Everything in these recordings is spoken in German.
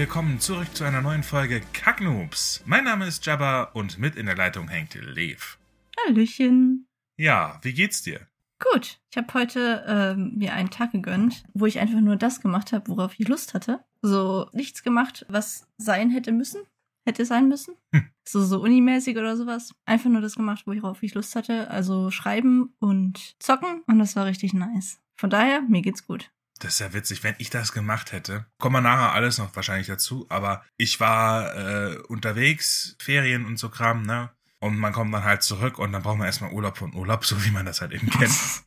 Willkommen zurück zu einer neuen Folge Kacknoobs. Mein Name ist Jabba und mit in der Leitung hängt Lev. Hallöchen. Ja, wie geht's dir? Gut, ich habe heute ähm, mir einen Tag gegönnt, wo ich einfach nur das gemacht habe, worauf ich Lust hatte. So nichts gemacht, was sein hätte müssen, hätte sein müssen. Hm. So, so unimäßig oder sowas. Einfach nur das gemacht, worauf ich Lust hatte. Also schreiben und zocken und das war richtig nice. Von daher, mir geht's gut. Das ist ja witzig, wenn ich das gemacht hätte. Kommen wir nachher alles noch wahrscheinlich dazu, aber ich war äh, unterwegs, Ferien und so Kram, ne? Und man kommt dann halt zurück und dann braucht man erstmal Urlaub und Urlaub, so wie man das halt eben kennt.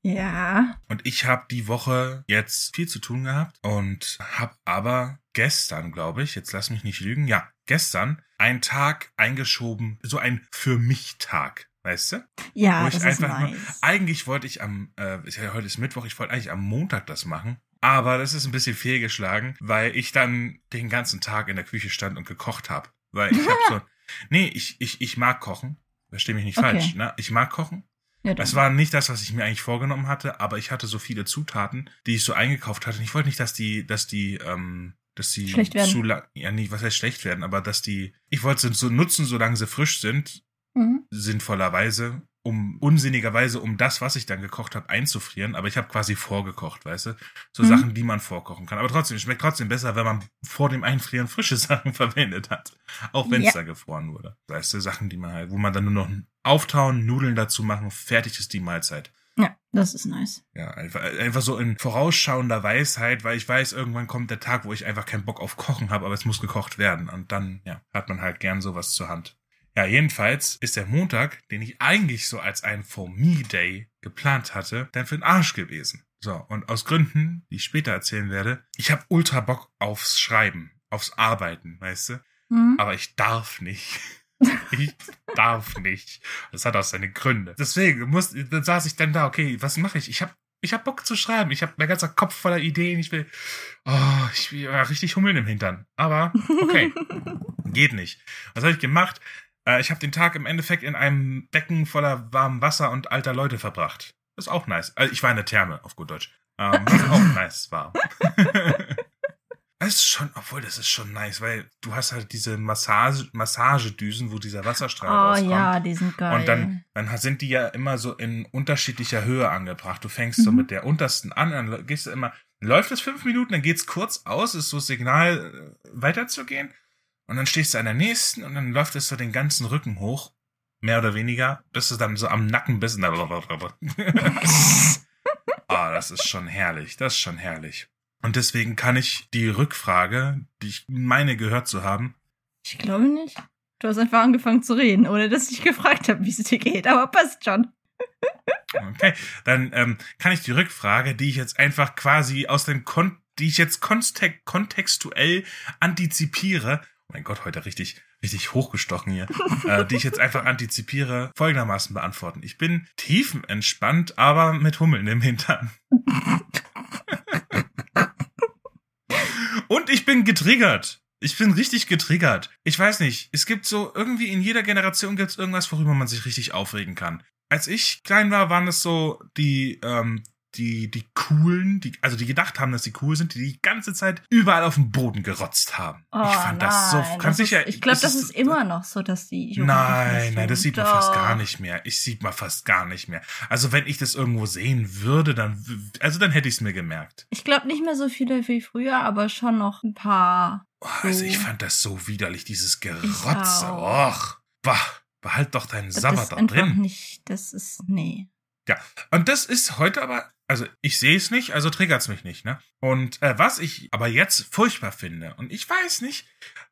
Ja. Und ich habe die Woche jetzt viel zu tun gehabt und habe aber gestern, glaube ich, jetzt lass mich nicht lügen, ja, gestern einen Tag eingeschoben, so ein für mich Tag, weißt du? Ja, Wo ich das ist nice. Eigentlich wollte ich am, äh, heute ist Mittwoch, ich wollte eigentlich am Montag das machen. Aber das ist ein bisschen fehlgeschlagen, weil ich dann den ganzen Tag in der Küche stand und gekocht habe. Weil ich habe so, nee, ich, ich, ich mag kochen. Versteh mich nicht Okay. falsch, ne? Ich mag kochen. Ja. Das war nicht das, was ich mir eigentlich vorgenommen hatte, aber ich hatte so viele Zutaten, die ich so eingekauft hatte. Und ich wollte nicht, dass die, dass die, ähm, dass die zu lang, ja, nicht, was heißt schlecht werden, aber dass die, ich wollte sie so nutzen, solange sie frisch sind, Mhm. sinnvollerweise, um unsinnigerweise, um das, was ich dann gekocht habe, einzufrieren. Aber ich habe quasi vorgekocht, weißt du? So Mhm. Sachen, die man vorkochen kann. Aber trotzdem, es schmeckt trotzdem besser, wenn man vor dem Einfrieren frische Sachen verwendet hat. Auch wenn es Ja. da gefroren wurde. Weißt du, Sachen, die man halt, wo man dann nur noch auftauen, Nudeln dazu machen, fertig ist die Mahlzeit. Ja, das ist nice. Ja, einfach, einfach so in vorausschauender Weisheit, weil ich weiß, irgendwann kommt der Tag, wo ich einfach keinen Bock auf Kochen habe, aber es muss gekocht werden. Und dann, ja, hat man halt gern sowas zur Hand. Ja, jedenfalls ist der Montag, den ich eigentlich so als ein For Me Day geplant hatte, dann für den Arsch gewesen. So, und aus Gründen, die ich später erzählen werde, ich habe ultra Bock aufs Schreiben, aufs Arbeiten, weißt du? Mhm. Aber ich darf nicht. Ich darf nicht. Das hat auch seine Gründe. Deswegen muss, dann saß ich dann da, okay, was mache ich? Ich habe ich hab Bock zu schreiben. Ich habe mein ganzer Kopf voller Ideen. Ich will, oh, ich will ja, richtig hummeln im Hintern. Aber, okay, geht nicht. Was habe ich gemacht? Äh, ich habe den Tag im Endeffekt in einem Becken voller warmem Wasser und alter Leute verbracht. Das ist auch nice. Also ich war in der Therme, auf gut Deutsch. Ähm, was auch nice war. Es ist schon, obwohl das ist schon nice, weil du hast halt diese Massage, Massagedüsen, wo dieser Wasserstrahl Oh rauskommt. ja, die sind geil. Und dann, dann sind die ja immer so in unterschiedlicher Höhe angebracht. Du fängst so Mhm. mit der untersten an, dann gehst du immer, läuft es fünf Minuten, dann geht's kurz aus, ist so Signal, äh, weiterzugehen. Und dann stehst du an der nächsten und dann läuft es so den ganzen Rücken hoch, mehr oder weniger, bis du dann so am Nacken bist. Ah, das ist schon herrlich, das ist schon herrlich. Und deswegen kann ich die Rückfrage, die ich meine gehört zu haben, Ich glaube nicht. Du hast einfach angefangen zu reden, ohne dass ich gefragt habe, wie es dir geht. Aber passt schon. Okay, dann ähm, kann ich die Rückfrage, die ich jetzt einfach quasi aus dem Kon die ich jetzt kontextuell antizipiere, oh mein Gott, heute richtig, richtig hochgestochen hier, äh, die ich jetzt einfach antizipiere, folgendermaßen beantworten. Ich bin tiefenentspannt, aber mit Hummeln im Hintern. Und ich bin getriggert. Ich bin richtig getriggert. Ich weiß nicht, es gibt so, irgendwie in jeder Generation gibt es irgendwas, worüber man sich richtig aufregen kann. Als ich klein war, waren es so die, ähm, die, die coolen, die, also die gedacht haben, dass sie cool sind, die die ganze Zeit überall auf den Boden gerotzt haben. Oh, ich fand das so, nein, kann das sicher. Ist, ich glaube, das ist immer noch so, dass die Jugendlichen Nein, nein, das sieht man fast Doch. gar nicht mehr. Ich sieht man fast gar nicht mehr. Also wenn ich das irgendwo sehen würde, dann, also dann hätte ich es mir gemerkt. Ich glaube nicht mehr so viele wie früher, aber schon noch ein paar. Oh, also ich So. fand das so widerlich, dieses Gerotze. Och, bah, behalt doch deinen ist da drin. nicht, das ist, nee. Ja, und das ist heute aber, also ich sehe es nicht, also triggert's mich nicht, ne? Und äh, was ich aber jetzt furchtbar finde, und ich weiß nicht,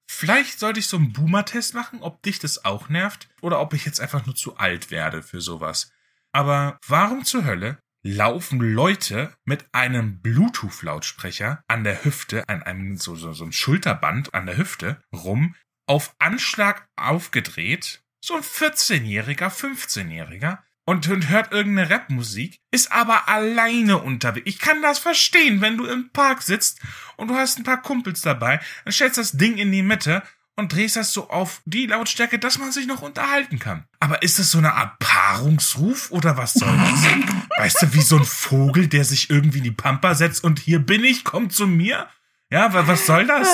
vielleicht sollte ich so einen Boomer-Test machen, ob dich das auch nervt, oder ob ich jetzt einfach nur zu alt werde für sowas. Aber warum zur Hölle laufen Leute mit einem Bluetooth-Lautsprecher an der Hüfte, an einem so, so, so einem Schulterband an der Hüfte rum, auf Anschlag aufgedreht, so ein 14-Jähriger, 15-Jähriger, und, und hört irgendeine Rapmusik, ist aber alleine unterwegs. Ich kann das verstehen, wenn du im Park sitzt und du hast ein paar Kumpels dabei, dann stellst das Ding in die Mitte und drehst das so auf die Lautstärke, dass man sich noch unterhalten kann. Aber ist das so eine Art Paarungsruf oder was soll das? weißt du, wie so ein Vogel, der sich irgendwie in die Pampa setzt und hier bin ich, komm zu mir? Ja, was soll das?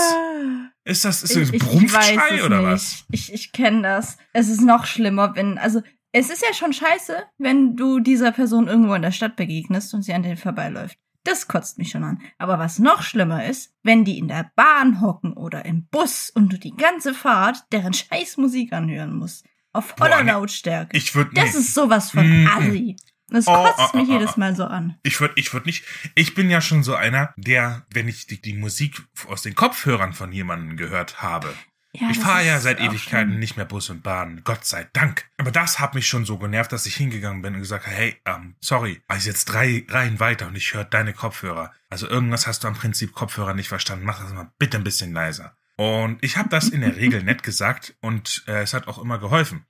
Ist das, ist ich, Brummschrei ich oder nicht. was? Ich, ich kenne das. Es ist noch schlimmer, wenn, also, es ist ja schon scheiße, wenn du dieser Person irgendwo in der Stadt begegnest und sie an dir vorbeiläuft. Das kotzt mich schon an. Aber was noch schlimmer ist, wenn die in der Bahn hocken oder im Bus und du die ganze Fahrt deren scheiß Musik anhören musst. Auf voller. Lautstärke. Ich würde Das ist sowas von Mm. assi. Das Oh, kotzt oh, mich oh, jedes oh. Mal so an. Ich würde ich würd nicht. Ich bin ja schon so einer, der, wenn ich die, die Musik aus den Kopfhörern von jemandem gehört habe. Ja, ich fahre ja seit Ewigkeiten schlimm. nicht mehr Bus und Bahn. Gott sei Dank. Aber das hat mich schon so genervt, dass ich hingegangen bin und gesagt habe, hey, ähm, sorry, also jetzt drei Reihen weiter und ich höre deine Kopfhörer. Also irgendwas hast du am Prinzip Kopfhörer nicht verstanden. Mach das mal bitte ein bisschen leiser. Und ich habe das in der Regel nett gesagt und äh, es hat auch immer geholfen.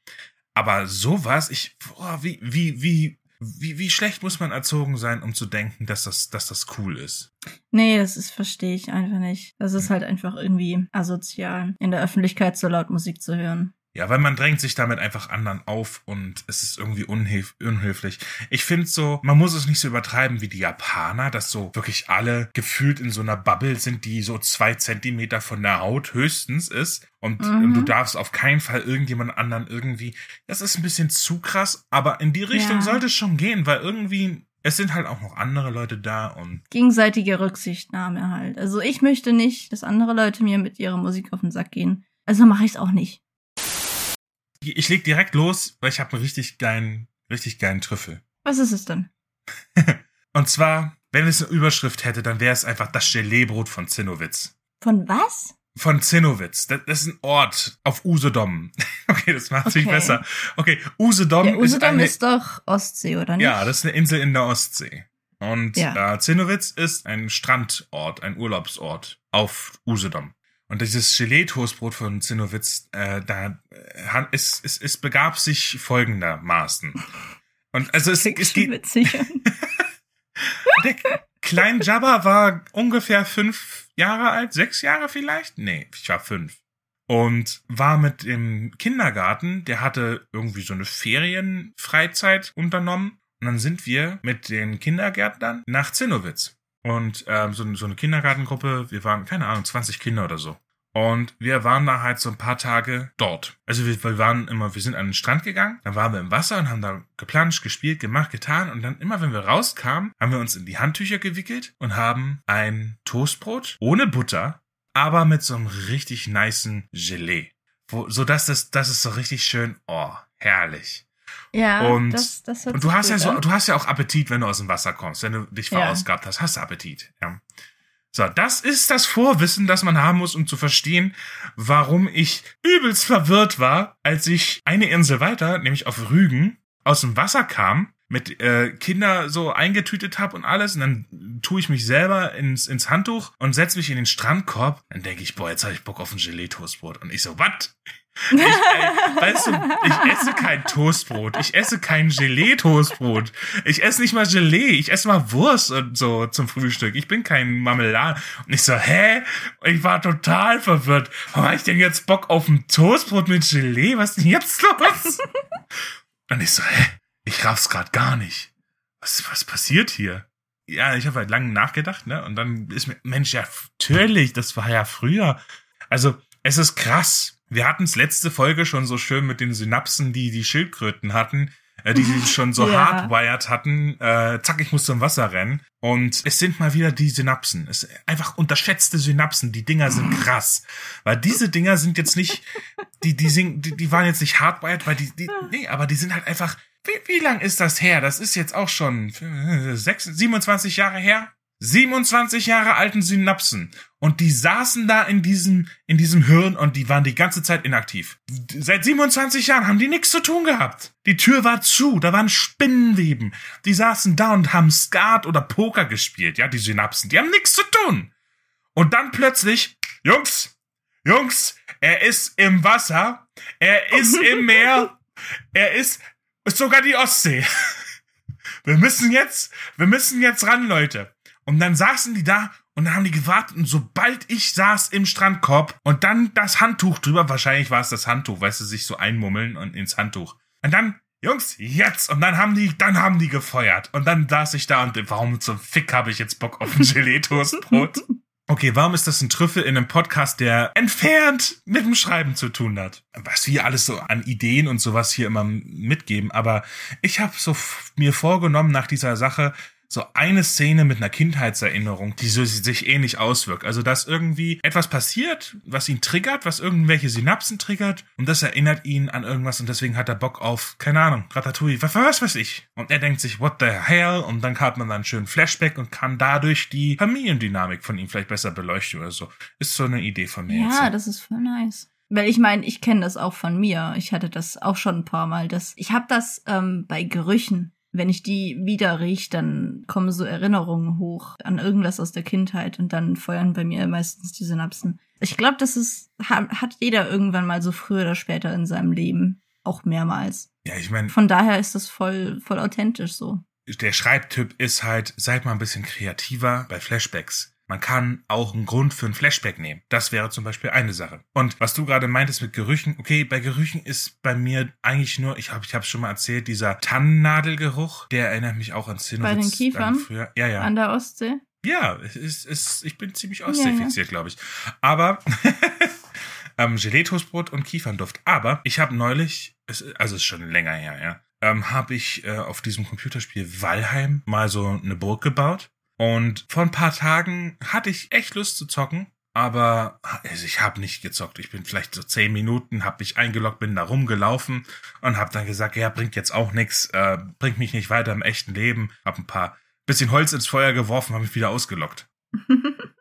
Aber sowas, ich, boah, wie, wie, wie, wie, wie schlecht muss man erzogen sein, um zu denken, dass das, dass das cool ist? Nee, das ist, verstehe ich einfach nicht. Das ist halt einfach irgendwie asozial, in der Öffentlichkeit so laut Musik zu hören. Ja, weil man drängt sich damit einfach anderen auf und es ist irgendwie unhilf unhöflich. Ich finde so, man muss es nicht so übertreiben wie die Japaner, dass so wirklich alle gefühlt in so einer Bubble sind, die so zwei Zentimeter von der Haut höchstens ist. Und Mhm. du darfst auf keinen Fall irgendjemand anderen irgendwie. Das ist ein bisschen zu krass, aber in die Richtung Ja. sollte es schon gehen, weil irgendwie. Es sind halt auch noch andere Leute da und Gegenseitige Rücksichtnahme halt. Also ich möchte nicht, dass andere Leute mir mit ihrer Musik auf den Sack gehen. Also mache ich es auch nicht. Ich leg direkt los, weil ich habe einen richtig geilen, richtig geilen Trüffel. Was ist es denn? Und zwar, wenn es eine Überschrift hätte, dann wäre es einfach das Geleebrot von Zinnowitz. Von was? Von Zinnowitz. Das, das ist ein Ort auf Usedom. Okay, das macht sich Okay. besser. Okay, Usedom, ist Usedom eine, ist doch Ostsee, oder nicht? ja, das ist eine Insel in der Ostsee. Und Ja. äh, Zinnowitz ist ein Strandort, ein Urlaubsort auf Usedom. Und dieses Gelee-Toastbrot von Zinnowitz, äh, da äh, es, es, es begab sich folgendermaßen. Und also es, es geht, witzig. Der Klein Jabba war ungefähr fünf Jahre alt, sechs Jahre vielleicht? Nee, ich war fünf. Und war mit dem Kindergarten, der hatte irgendwie so eine Ferienfreizeit unternommen. Und dann sind wir mit den Kindergärtnern nach Zinnowitz. Und ähm, so, so eine Kindergartengruppe, wir waren, keine Ahnung, 20 Kinder oder so. Und wir waren da halt so ein paar Tage dort. Also wir, wir waren immer, wir sind an den Strand gegangen, dann waren wir im Wasser und haben da geplanscht, gespielt, gemacht, getan. Und dann immer, wenn wir rauskamen, haben wir uns in die Handtücher gewickelt und haben ein Toastbrot ohne Butter, aber mit so einem richtig nicen Gelee. Wo, so dass das, das ist so richtig schön, oh, herrlich. Ja, Und- das, das Und du hast ja so, an. du hast ja auch Appetit, wenn du aus dem Wasser kommst. Wenn du dich Ja. verausgabt hast, hast du Appetit. Ja. So, das ist das Vorwissen, das man haben muss, um zu verstehen, warum ich übelst verwirrt war, als ich eine Insel weiter, nämlich auf Rügen, aus dem Wasser kam, mit äh, Kinder so eingetütet habe und alles, und dann tue ich mich selber ins, ins Handtuch und setz mich in den Strandkorb. Dann denke ich, boah, jetzt habe ich Bock auf ein Gelee-Toastbrot. Und ich so, was? Ich, weißt du, ich esse kein Toastbrot. Ich esse kein Gelee-Toastbrot. Ich esse nicht mal Gelee. Ich esse mal Wurst und so zum Frühstück. Ich bin kein Marmelade. Und ich so, hä? Und ich war total verwirrt. Warum hab ich denn jetzt Bock auf ein Toastbrot mit Gelee? Was ist denn jetzt los? Und ich so, hä? Ich raff's grad gar nicht. Was, was passiert hier? Ja, ich habe halt lange nachgedacht, ne? Und dann ist mir, Mensch, ja, natürlich, das war ja früher. Also, es ist krass. Wir hatten's letzte Folge schon so schön mit den Synapsen, die die Schildkröten hatten, äh, die sie schon so Ja. hardwired hatten. Äh, zack, ich muss zum Wasser rennen. Und es sind mal wieder die Synapsen. Es sind einfach unterschätzte Synapsen. Die Dinger sind krass. Weil diese Dinger sind jetzt nicht, die, die, sind, die, die waren jetzt nicht hardwired, weil die, die, nee, aber die sind halt einfach, wie, wie lang ist das her? Das ist jetzt auch schon äh, sechs, 27 Jahre her. 27 Jahre alten Synapsen. Und die saßen da in diesem, in diesem Hirn und die waren die ganze Zeit inaktiv. Seit 27 Jahren haben die nichts zu tun gehabt. Die Tür war zu, da waren Spinnenweben. Die saßen da und haben Skat oder Poker gespielt, ja, die Synapsen. Die haben nichts zu tun. Und dann plötzlich, Jungs, Jungs, er ist im Wasser, er ist im Meer, er ist, ist sogar die Ostsee. Wir müssen jetzt, wir müssen jetzt ran, Leute. Und dann saßen die da und dann haben die gewartet und sobald ich saß im Strandkorb und dann das Handtuch drüber, wahrscheinlich war es das Handtuch, weißt du, sich so einmummeln und ins Handtuch. Und dann, Jungs, jetzt! Und dann haben die, dann haben die gefeuert. Und dann saß ich da und warum zum Fick habe ich jetzt Bock auf ein Gelee-Toastbrot? Okay, warum ist das ein Trüffel in einem Podcast, der entfernt mit dem Schreiben zu tun hat? Was wir alles so an Ideen und sowas hier immer mitgeben, aber ich habe so mir vorgenommen nach dieser Sache, so eine Szene mit einer Kindheitserinnerung, die so, sich ähnlich auswirkt. Also, dass irgendwie etwas passiert, was ihn triggert, was irgendwelche Synapsen triggert und das erinnert ihn an irgendwas und deswegen hat er Bock auf, keine Ahnung, Ratatouille, was, was weiß ich. Und er denkt sich, what the hell? Und dann hat man dann einen schönen Flashback und kann dadurch die Familiendynamik von ihm vielleicht besser beleuchten oder so. Ist so eine Idee von mir. Ja, das ist voll nice. Weil ich meine, ich kenne das auch von mir. Ich hatte das auch schon ein paar Mal. Das, ich habe das ähm, bei Gerüchen wenn ich die wieder riech, dann kommen so Erinnerungen hoch an irgendwas aus der Kindheit und dann feuern bei mir meistens die Synapsen. Ich glaube, das ist, hat jeder irgendwann mal so früher oder später in seinem Leben. Auch mehrmals. Ja, ich meine. Von daher ist das voll, voll authentisch so. Der Schreibtyp ist halt, seid mal ein bisschen kreativer bei Flashbacks. Man kann auch einen Grund für ein Flashback nehmen. Das wäre zum Beispiel eine Sache. Und was du gerade meintest mit Gerüchen, okay, bei Gerüchen ist bei mir eigentlich nur, ich habe ich habe schon mal erzählt, dieser Tannennadelgeruch, der erinnert mich auch an Zinnowitz. Bei den Kiefern? Früher. Ja, ja. An der Ostsee? Ja, es ist, es, ich bin ziemlich ostseefiziert, ja, ja. glaube ich. Aber ähm, Gelee-Toastbrot und Kiefernduft. Aber ich habe neulich, es, also es ist schon länger her, ja, ähm, habe ich äh, auf diesem Computerspiel Valheim mal so eine Burg gebaut. Und vor ein paar Tagen hatte ich echt Lust zu zocken, aber also ich habe nicht gezockt. Ich bin vielleicht so zehn Minuten, habe mich eingeloggt, bin da rumgelaufen und habe dann gesagt, ja, bringt jetzt auch nichts, äh, bringt mich nicht weiter im echten Leben. Hab ein paar bisschen Holz ins Feuer geworfen, habe mich wieder ausgelockt.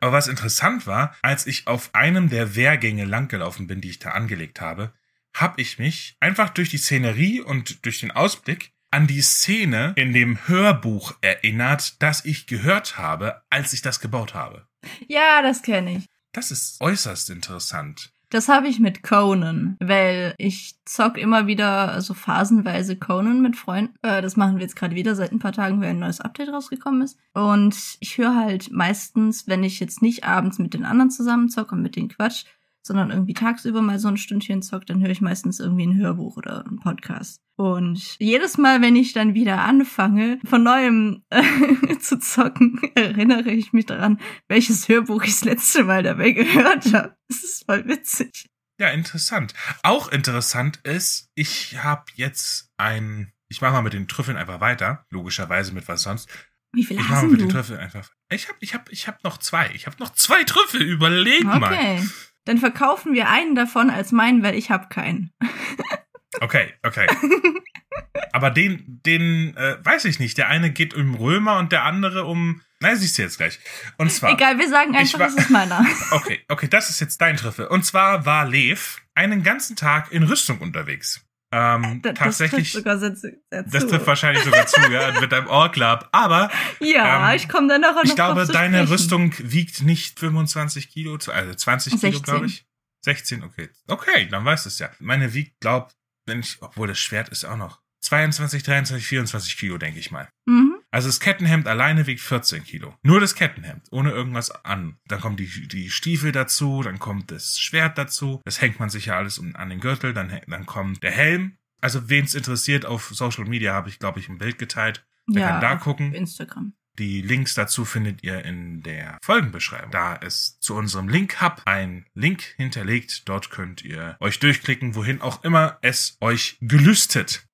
aber was interessant war, als ich auf einem der Wehrgänge langgelaufen bin, die ich da angelegt habe, habe ich mich einfach durch die Szenerie und durch den Ausblick an die Szene in dem Hörbuch erinnert, das ich gehört habe, als ich das gebaut habe. Ja, das kenne ich. Das ist äußerst interessant. Das habe ich mit Conan, weil ich zock immer wieder so phasenweise Conan mit Freunden. Äh, das machen wir jetzt gerade wieder seit ein paar Tagen, weil ein neues Update rausgekommen ist. Und ich höre halt meistens, wenn ich jetzt nicht abends mit den anderen zusammen zocke und mit den Quatsch, sondern irgendwie tagsüber mal so ein Stündchen zockt, dann höre ich meistens irgendwie ein Hörbuch oder einen Podcast. Und jedes Mal, wenn ich dann wieder anfange, von neuem äh, zu zocken, erinnere ich mich daran, welches Hörbuch ich das letzte Mal dabei gehört habe. Das ist voll witzig. Ja, interessant. Auch interessant ist, ich habe jetzt ein, ich mache mal mit den Trüffeln einfach weiter, logischerweise mit was sonst. Wie viele ich hast mache mit du? den Trüffeln einfach. Ich habe ich hab, ich hab noch zwei. Ich habe noch zwei Trüffel. Überleg okay. mal. Okay. Dann verkaufen wir einen davon als meinen, weil ich habe keinen. Okay, okay. Aber den, den äh, weiß ich nicht. Der eine geht um Römer und der andere um. Nein, siehst du jetzt gleich. Und zwar. Egal, wir sagen einfach, war, es ist meiner. Okay, okay, das ist jetzt dein Treffer. Und zwar war Lev einen ganzen Tag in Rüstung unterwegs. Ähm, das, tatsächlich. Das trifft, sogar das trifft wahrscheinlich sogar zu, ja, mit deinem Ohrklapp. Aber. Ja, ähm, ich komme dann noch Ich glaube, deine sprechen. Rüstung wiegt nicht 25 Kilo, also 20 Kilo, glaube ich. 16, okay. Okay, dann weißt du es ja. Meine wiegt, glaub, wenn ich, obwohl das Schwert ist auch noch 22, 23, 24 Kilo, denke ich mal. Mhm. Also das Kettenhemd alleine wiegt 14 Kilo. Nur das Kettenhemd, ohne irgendwas an. Dann kommen die, die Stiefel dazu, dann kommt das Schwert dazu. Das hängt man sich ja alles an den Gürtel. Dann, dann kommt der Helm. Also wen es interessiert, auf Social Media habe ich, glaube ich, ein Bild geteilt. Wer ja, kann da gucken. Instagram. Die Links dazu findet ihr in der Folgenbeschreibung. Da ist zu unserem Link-Hub ein Link hinterlegt. Dort könnt ihr euch durchklicken, wohin auch immer es euch gelüstet.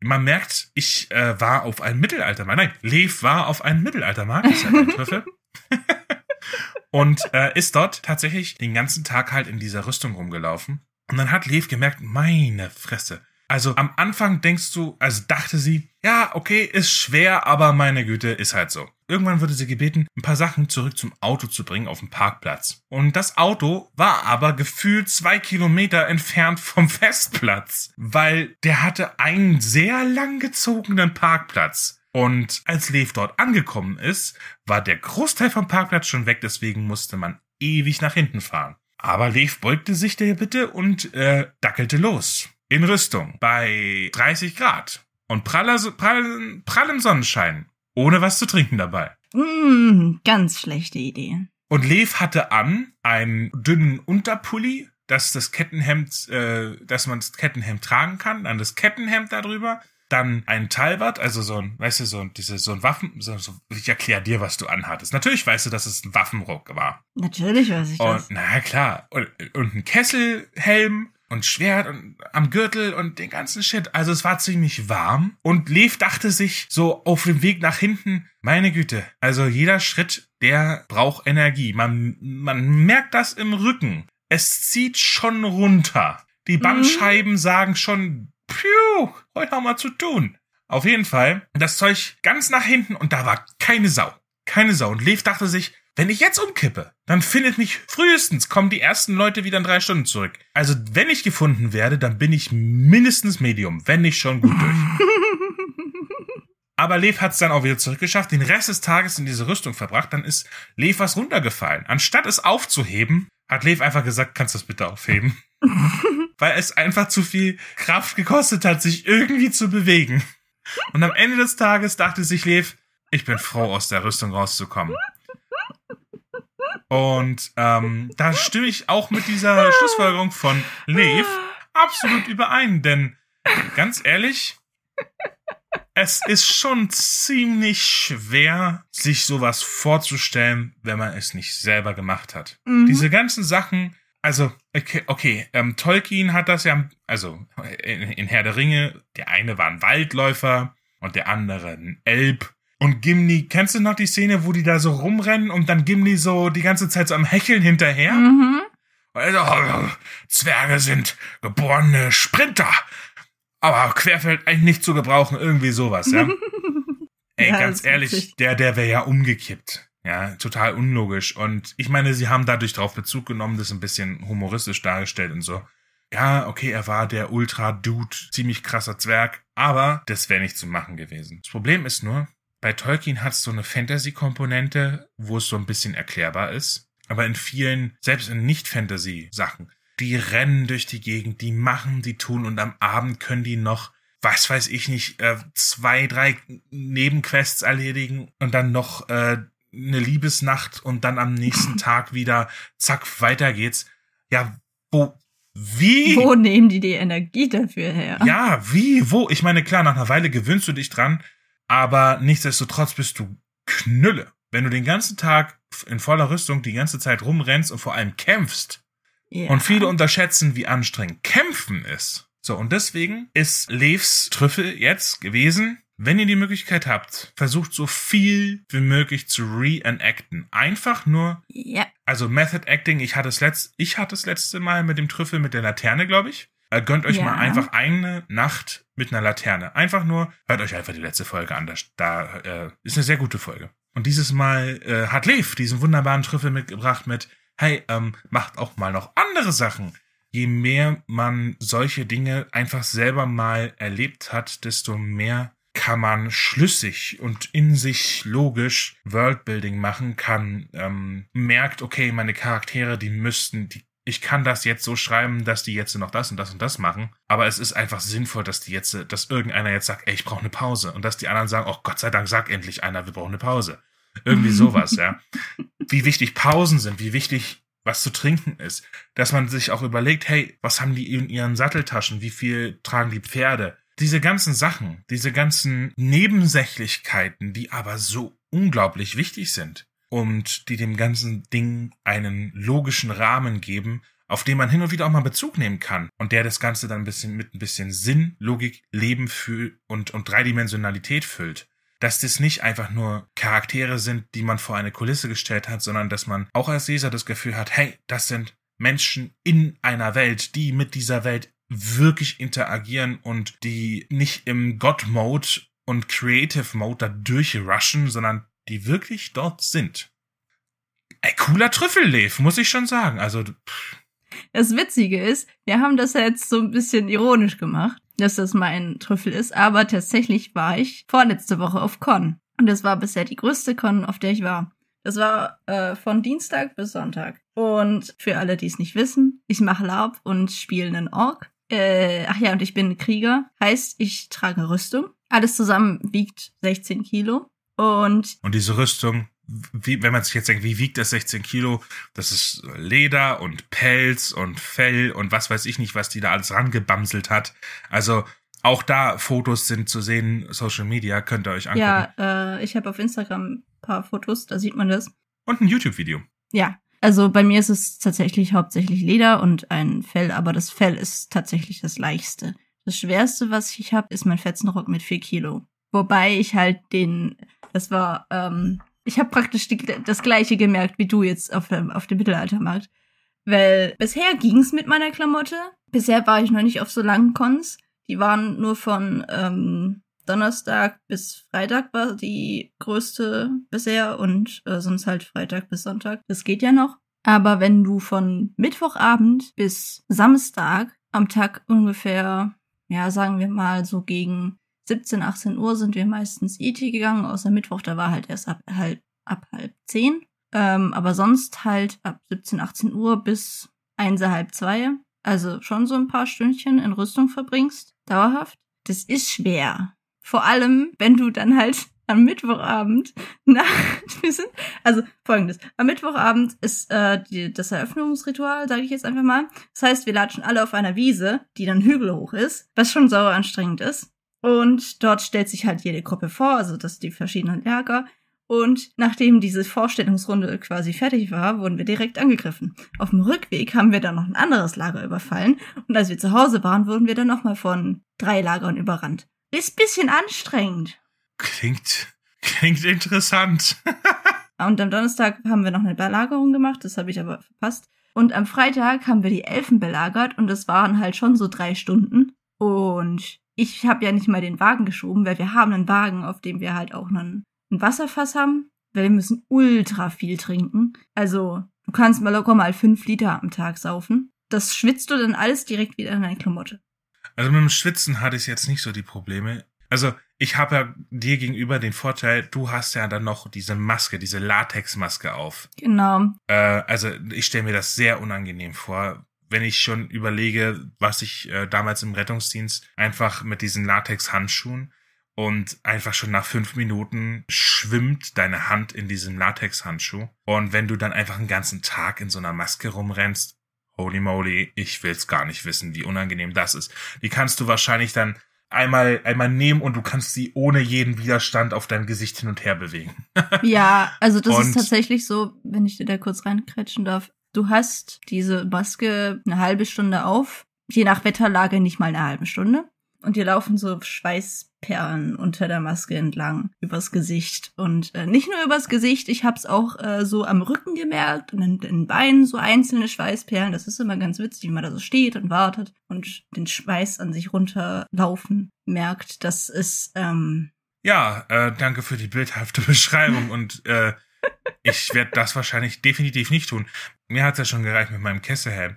Man merkt, ich äh, war auf einem Mittelaltermarkt. Nein, Lev war auf einem Mittelaltermarkt. Ist ja ein Trüffel. und äh, ist dort tatsächlich den ganzen Tag halt in dieser Rüstung rumgelaufen. Und dann hat Lev gemerkt, meine Fresse. Also am Anfang denkst du, also dachte sie, ja, okay, ist schwer, aber meine Güte, ist halt so. Irgendwann wurde sie gebeten, ein paar Sachen zurück zum Auto zu bringen auf dem Parkplatz. Und das Auto war aber gefühlt zwei Kilometer entfernt vom Festplatz, weil der hatte einen sehr langgezogenen Parkplatz. Und als Lev dort angekommen ist, war der Großteil vom Parkplatz schon weg, deswegen musste man ewig nach hinten fahren. Aber Lev beugte sich der Bitte und äh, dackelte los. In Rüstung. Bei 30 Grad. Und praller, prallen, prallen Sonnenschein ohne was zu trinken dabei. Mm, ganz schlechte Idee. Und Lev hatte an einen dünnen Unterpulli, dass das Kettenhemd, äh, dass man das Kettenhemd tragen kann, dann das Kettenhemd darüber, dann ein Talbot, also so ein, weißt du, so ein, diese, so ein Waffen, so, so, ich erkläre dir, was du anhattest. Natürlich weißt du, dass es ein Waffenrock war. Natürlich weiß ich das. Und, na klar, und, und ein Kesselhelm und Schwert und am Gürtel und den ganzen Shit. Also es war ziemlich warm und Lev dachte sich so auf dem Weg nach hinten, meine Güte, also jeder Schritt, der braucht Energie. Man, man merkt das im Rücken. Es zieht schon runter. Die mhm. Bandscheiben mhm. sagen schon, pfiuh, heute haben wir zu tun. Auf jeden Fall, das Zeug ganz nach hinten und da war keine Sau. Keine Sau. Und Lev dachte sich, wenn ich jetzt umkippe, dann findet mich frühestens kommen die ersten Leute wieder in drei Stunden zurück. Also wenn ich gefunden werde, dann bin ich mindestens Medium, wenn nicht schon gut durch. Aber Lev hat es dann auch wieder zurückgeschafft, den Rest des Tages in diese Rüstung verbracht, dann ist Lev was runtergefallen. Anstatt es aufzuheben, hat Lev einfach gesagt, kannst du das bitte aufheben? Weil es einfach zu viel Kraft gekostet hat, sich irgendwie zu bewegen. Und am Ende des Tages dachte sich Lev, ich bin froh, aus der Rüstung rauszukommen. Und ähm, da stimme ich auch mit dieser Schlussfolgerung von Lev absolut überein, denn ganz ehrlich, es ist schon ziemlich schwer, sich sowas vorzustellen, wenn man es nicht selber gemacht hat. Mhm. Diese ganzen Sachen, also, okay, okay ähm, Tolkien hat das ja, also in, in Herr der Ringe, der eine war ein Waldläufer und der andere ein Elb. Und Gimli, kennst du noch die Szene, wo die da so rumrennen und dann Gimli so die ganze Zeit so am Hecheln hinterher? Mhm. Also, Zwerge sind geborene Sprinter. Aber Querfeld eigentlich nicht zu gebrauchen, irgendwie sowas, ja. Ey, ja, ganz ehrlich, der, der wäre ja umgekippt. Ja, total unlogisch. Und ich meine, sie haben dadurch darauf Bezug genommen, das ein bisschen humoristisch dargestellt und so. Ja, okay, er war der Ultra-Dude, ziemlich krasser Zwerg, aber das wäre nicht zu machen gewesen. Das Problem ist nur, bei Tolkien hat es so eine Fantasy-Komponente, wo es so ein bisschen erklärbar ist. Aber in vielen, selbst in Nicht-Fantasy-Sachen, die rennen durch die Gegend, die machen, die tun und am Abend können die noch, was weiß ich nicht, äh, zwei, drei Nebenquests erledigen und dann noch äh, eine Liebesnacht und dann am nächsten Tag wieder, zack, weiter geht's. Ja, wo, wie? Wo nehmen die die Energie dafür her? Ja, wie, wo? Ich meine, klar, nach einer Weile gewöhnst du dich dran, aber nichtsdestotrotz bist du Knülle. Wenn du den ganzen Tag in voller Rüstung die ganze Zeit rumrennst und vor allem kämpfst. Ja. Und viele unterschätzen, wie anstrengend Kämpfen ist. So, und deswegen ist Levs Trüffel jetzt gewesen, wenn ihr die Möglichkeit habt, versucht so viel wie möglich zu reenacten. Einfach nur, ja. also Method Acting, ich hatte es letzt, ich hatte es letzte Mal mit dem Trüffel mit der Laterne, glaube ich. Äh, gönnt euch ja. mal einfach eine Nacht mit einer Laterne. Einfach nur, hört euch einfach die letzte Folge an. Da, da äh, ist eine sehr gute Folge. Und dieses Mal äh, hat Lev diesen wunderbaren Trüffel mitgebracht mit, hey, ähm, macht auch mal noch andere Sachen. Je mehr man solche Dinge einfach selber mal erlebt hat, desto mehr kann man schlüssig und in sich logisch Worldbuilding machen, kann, ähm, merkt, okay, meine Charaktere, die müssten, die ich kann das jetzt so schreiben, dass die jetzt noch das und das und das machen. Aber es ist einfach sinnvoll, dass die jetzt, dass irgendeiner jetzt sagt, ey, ich brauche eine Pause. Und dass die anderen sagen, oh Gott sei Dank, sag endlich einer, wir brauchen eine Pause. Irgendwie sowas, ja. Wie wichtig Pausen sind, wie wichtig was zu trinken ist. Dass man sich auch überlegt, hey, was haben die in ihren Satteltaschen? Wie viel tragen die Pferde? Diese ganzen Sachen, diese ganzen Nebensächlichkeiten, die aber so unglaublich wichtig sind und die dem ganzen Ding einen logischen Rahmen geben, auf den man hin und wieder auch mal Bezug nehmen kann und der das Ganze dann ein bisschen mit ein bisschen Sinn, Logik, Leben und, und Dreidimensionalität füllt. Dass das nicht einfach nur Charaktere sind, die man vor eine Kulisse gestellt hat, sondern dass man auch als Leser das Gefühl hat, hey, das sind Menschen in einer Welt, die mit dieser Welt wirklich interagieren und die nicht im God-Mode und Creative Mode da durchrushen, sondern die wirklich dort sind. Ein cooler Trüffellev, muss ich schon sagen. Also, pff, Das Witzige ist, wir haben das jetzt so ein bisschen ironisch gemacht, dass das mein Trüffel ist, aber tatsächlich war ich vorletzte Woche auf Con. Und das war bisher die größte Con, auf der ich war. Das war äh, von Dienstag bis Sonntag. Und für alle, die es nicht wissen, ich mache Laub und spiele einen Ork. Äh, ach ja, und ich bin Krieger. Heißt, ich trage Rüstung. Alles zusammen wiegt 16 Kilo. Und und diese Rüstung, wie, wenn man sich jetzt denkt, wie wiegt das 16 Kilo? Das ist Leder und Pelz und Fell und was weiß ich nicht, was die da alles rangebamselt hat. Also auch da Fotos sind zu sehen, Social Media, könnt ihr euch angucken. ja, äh, ich habe auf Instagram ein paar Fotos, da sieht man das. Und ein YouTube-Video. Ja, also bei mir ist es tatsächlich hauptsächlich Leder und ein Fell, aber das Fell ist tatsächlich das leichteste. Das schwerste, was ich habe, ist mein Fetzenrock mit 4 Kilo. Wobei ich halt den, das war, ähm, ich habe praktisch die, das gleiche gemerkt wie du jetzt auf dem, auf dem Mittelaltermarkt. Weil bisher ging's mit meiner Klamotte. Bisher war ich noch nicht auf so langen Cons. Die waren nur von ähm, Donnerstag bis Freitag war die größte bisher und äh, sonst halt Freitag bis Sonntag. Das geht ja noch. Aber wenn du von Mittwochabend bis Samstag am Tag ungefähr, ja, sagen wir mal so gegen 17, 18 Uhr sind wir meistens IT gegangen, außer Mittwoch, da war halt erst ab halb, ab halb 10. Ähm, aber sonst halt ab 17, 18 Uhr bis 1, halb 2. Also schon so ein paar Stündchen in Rüstung verbringst, dauerhaft. Das ist schwer. Vor allem, wenn du dann halt am Mittwochabend nach, wir sind, also folgendes, am Mittwochabend ist äh, die, das Eröffnungsritual, sage ich jetzt einfach mal. Das heißt, wir latschen alle auf einer Wiese, die dann hügelhoch ist, was schon sauer anstrengend ist. Und dort stellt sich halt jede Gruppe vor, also das die verschiedenen Lager. Und nachdem diese Vorstellungsrunde quasi fertig war, wurden wir direkt angegriffen. Auf dem Rückweg haben wir dann noch ein anderes Lager überfallen. Und als wir zu Hause waren, wurden wir dann nochmal von drei Lagern überrannt. Ist bisschen anstrengend. Klingt, klingt interessant. Und am Donnerstag haben wir noch eine Belagerung gemacht, das habe ich aber verpasst. Und am Freitag haben wir die Elfen belagert und das waren halt schon so drei Stunden. Und ich habe ja nicht mal den Wagen geschoben, weil wir haben einen Wagen, auf dem wir halt auch einen, ein Wasserfass haben, weil wir müssen ultra viel trinken. Also du kannst mal locker mal fünf Liter am Tag saufen. Das schwitzt du dann alles direkt wieder in deine Klamotte. Also mit dem Schwitzen hatte ich jetzt nicht so die Probleme. Also ich habe ja dir gegenüber den Vorteil, du hast ja dann noch diese Maske, diese Latexmaske auf. Genau. Äh, also ich stelle mir das sehr unangenehm vor, wenn ich schon überlege, was ich äh, damals im Rettungsdienst einfach mit diesen Latex-Handschuhen und einfach schon nach fünf Minuten schwimmt deine Hand in diesem Latex-Handschuh. Und wenn du dann einfach einen ganzen Tag in so einer Maske rumrennst, holy moly, ich will's gar nicht wissen, wie unangenehm das ist. Die kannst du wahrscheinlich dann einmal, einmal nehmen und du kannst sie ohne jeden Widerstand auf dein Gesicht hin und her bewegen. Ja, also das ist Und- tatsächlich so, wenn ich dir da kurz reinkretschen darf. Du hast diese Maske eine halbe Stunde auf, je nach Wetterlage nicht mal eine halbe Stunde. Und dir laufen so Schweißperlen unter der Maske entlang übers Gesicht. Und äh, nicht nur übers Gesicht, ich hab's auch äh, so am Rücken gemerkt und in den Beinen so einzelne Schweißperlen. Das ist immer ganz witzig, wie man da so steht und wartet und den Schweiß an sich runterlaufen merkt. Das ist, ähm, Ja, äh, danke für die bildhafte Beschreibung und äh, ich werde das wahrscheinlich definitiv nicht tun. Mir hat's ja schon gereicht mit meinem Kesselhelm.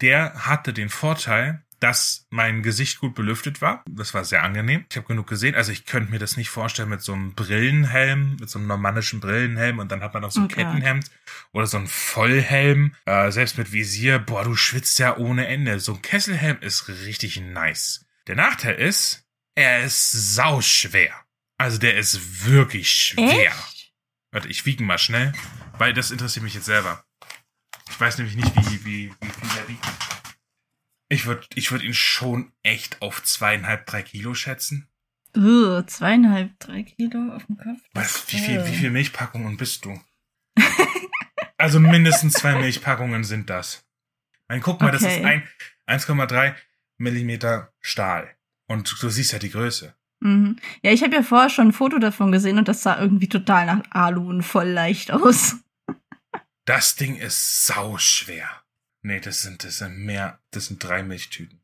Der hatte den Vorteil, dass mein Gesicht gut belüftet war. Das war sehr angenehm. Ich habe genug gesehen. Also ich könnte mir das nicht vorstellen mit so einem Brillenhelm, mit so einem normannischen Brillenhelm und dann hat man noch so ein Oh Gott. Kettenhemd oder so ein Vollhelm. Äh, selbst mit Visier, boah, du schwitzt ja ohne Ende. So ein Kesselhelm ist richtig nice. Der Nachteil ist, er ist sauschwer. Also der ist wirklich schwer. echt? Warte, ich wiege mal schnell, weil das interessiert mich jetzt selber. Ich weiß nämlich nicht, wie, wie, wie viel er wiegt. Ich würde ich würd ihn schon echt auf zweieinhalb, drei Kilo schätzen. Uh, zweieinhalb, drei Kilo auf dem Kopf. Was, wie, viel, äh, wie viel Milchpackungen bist du? also mindestens zwei Milchpackungen sind das. Mein, guck mal, das ist Okay. ein 1,3 Millimeter Stahl. Und du siehst ja die Größe. Mhm. Ja, ich habe ja vorher schon ein Foto davon gesehen und das sah irgendwie total nach Alu und voll leicht aus. Das Ding ist sauschwer. Nee, das sind, das sind mehr, das sind drei Milchtüten.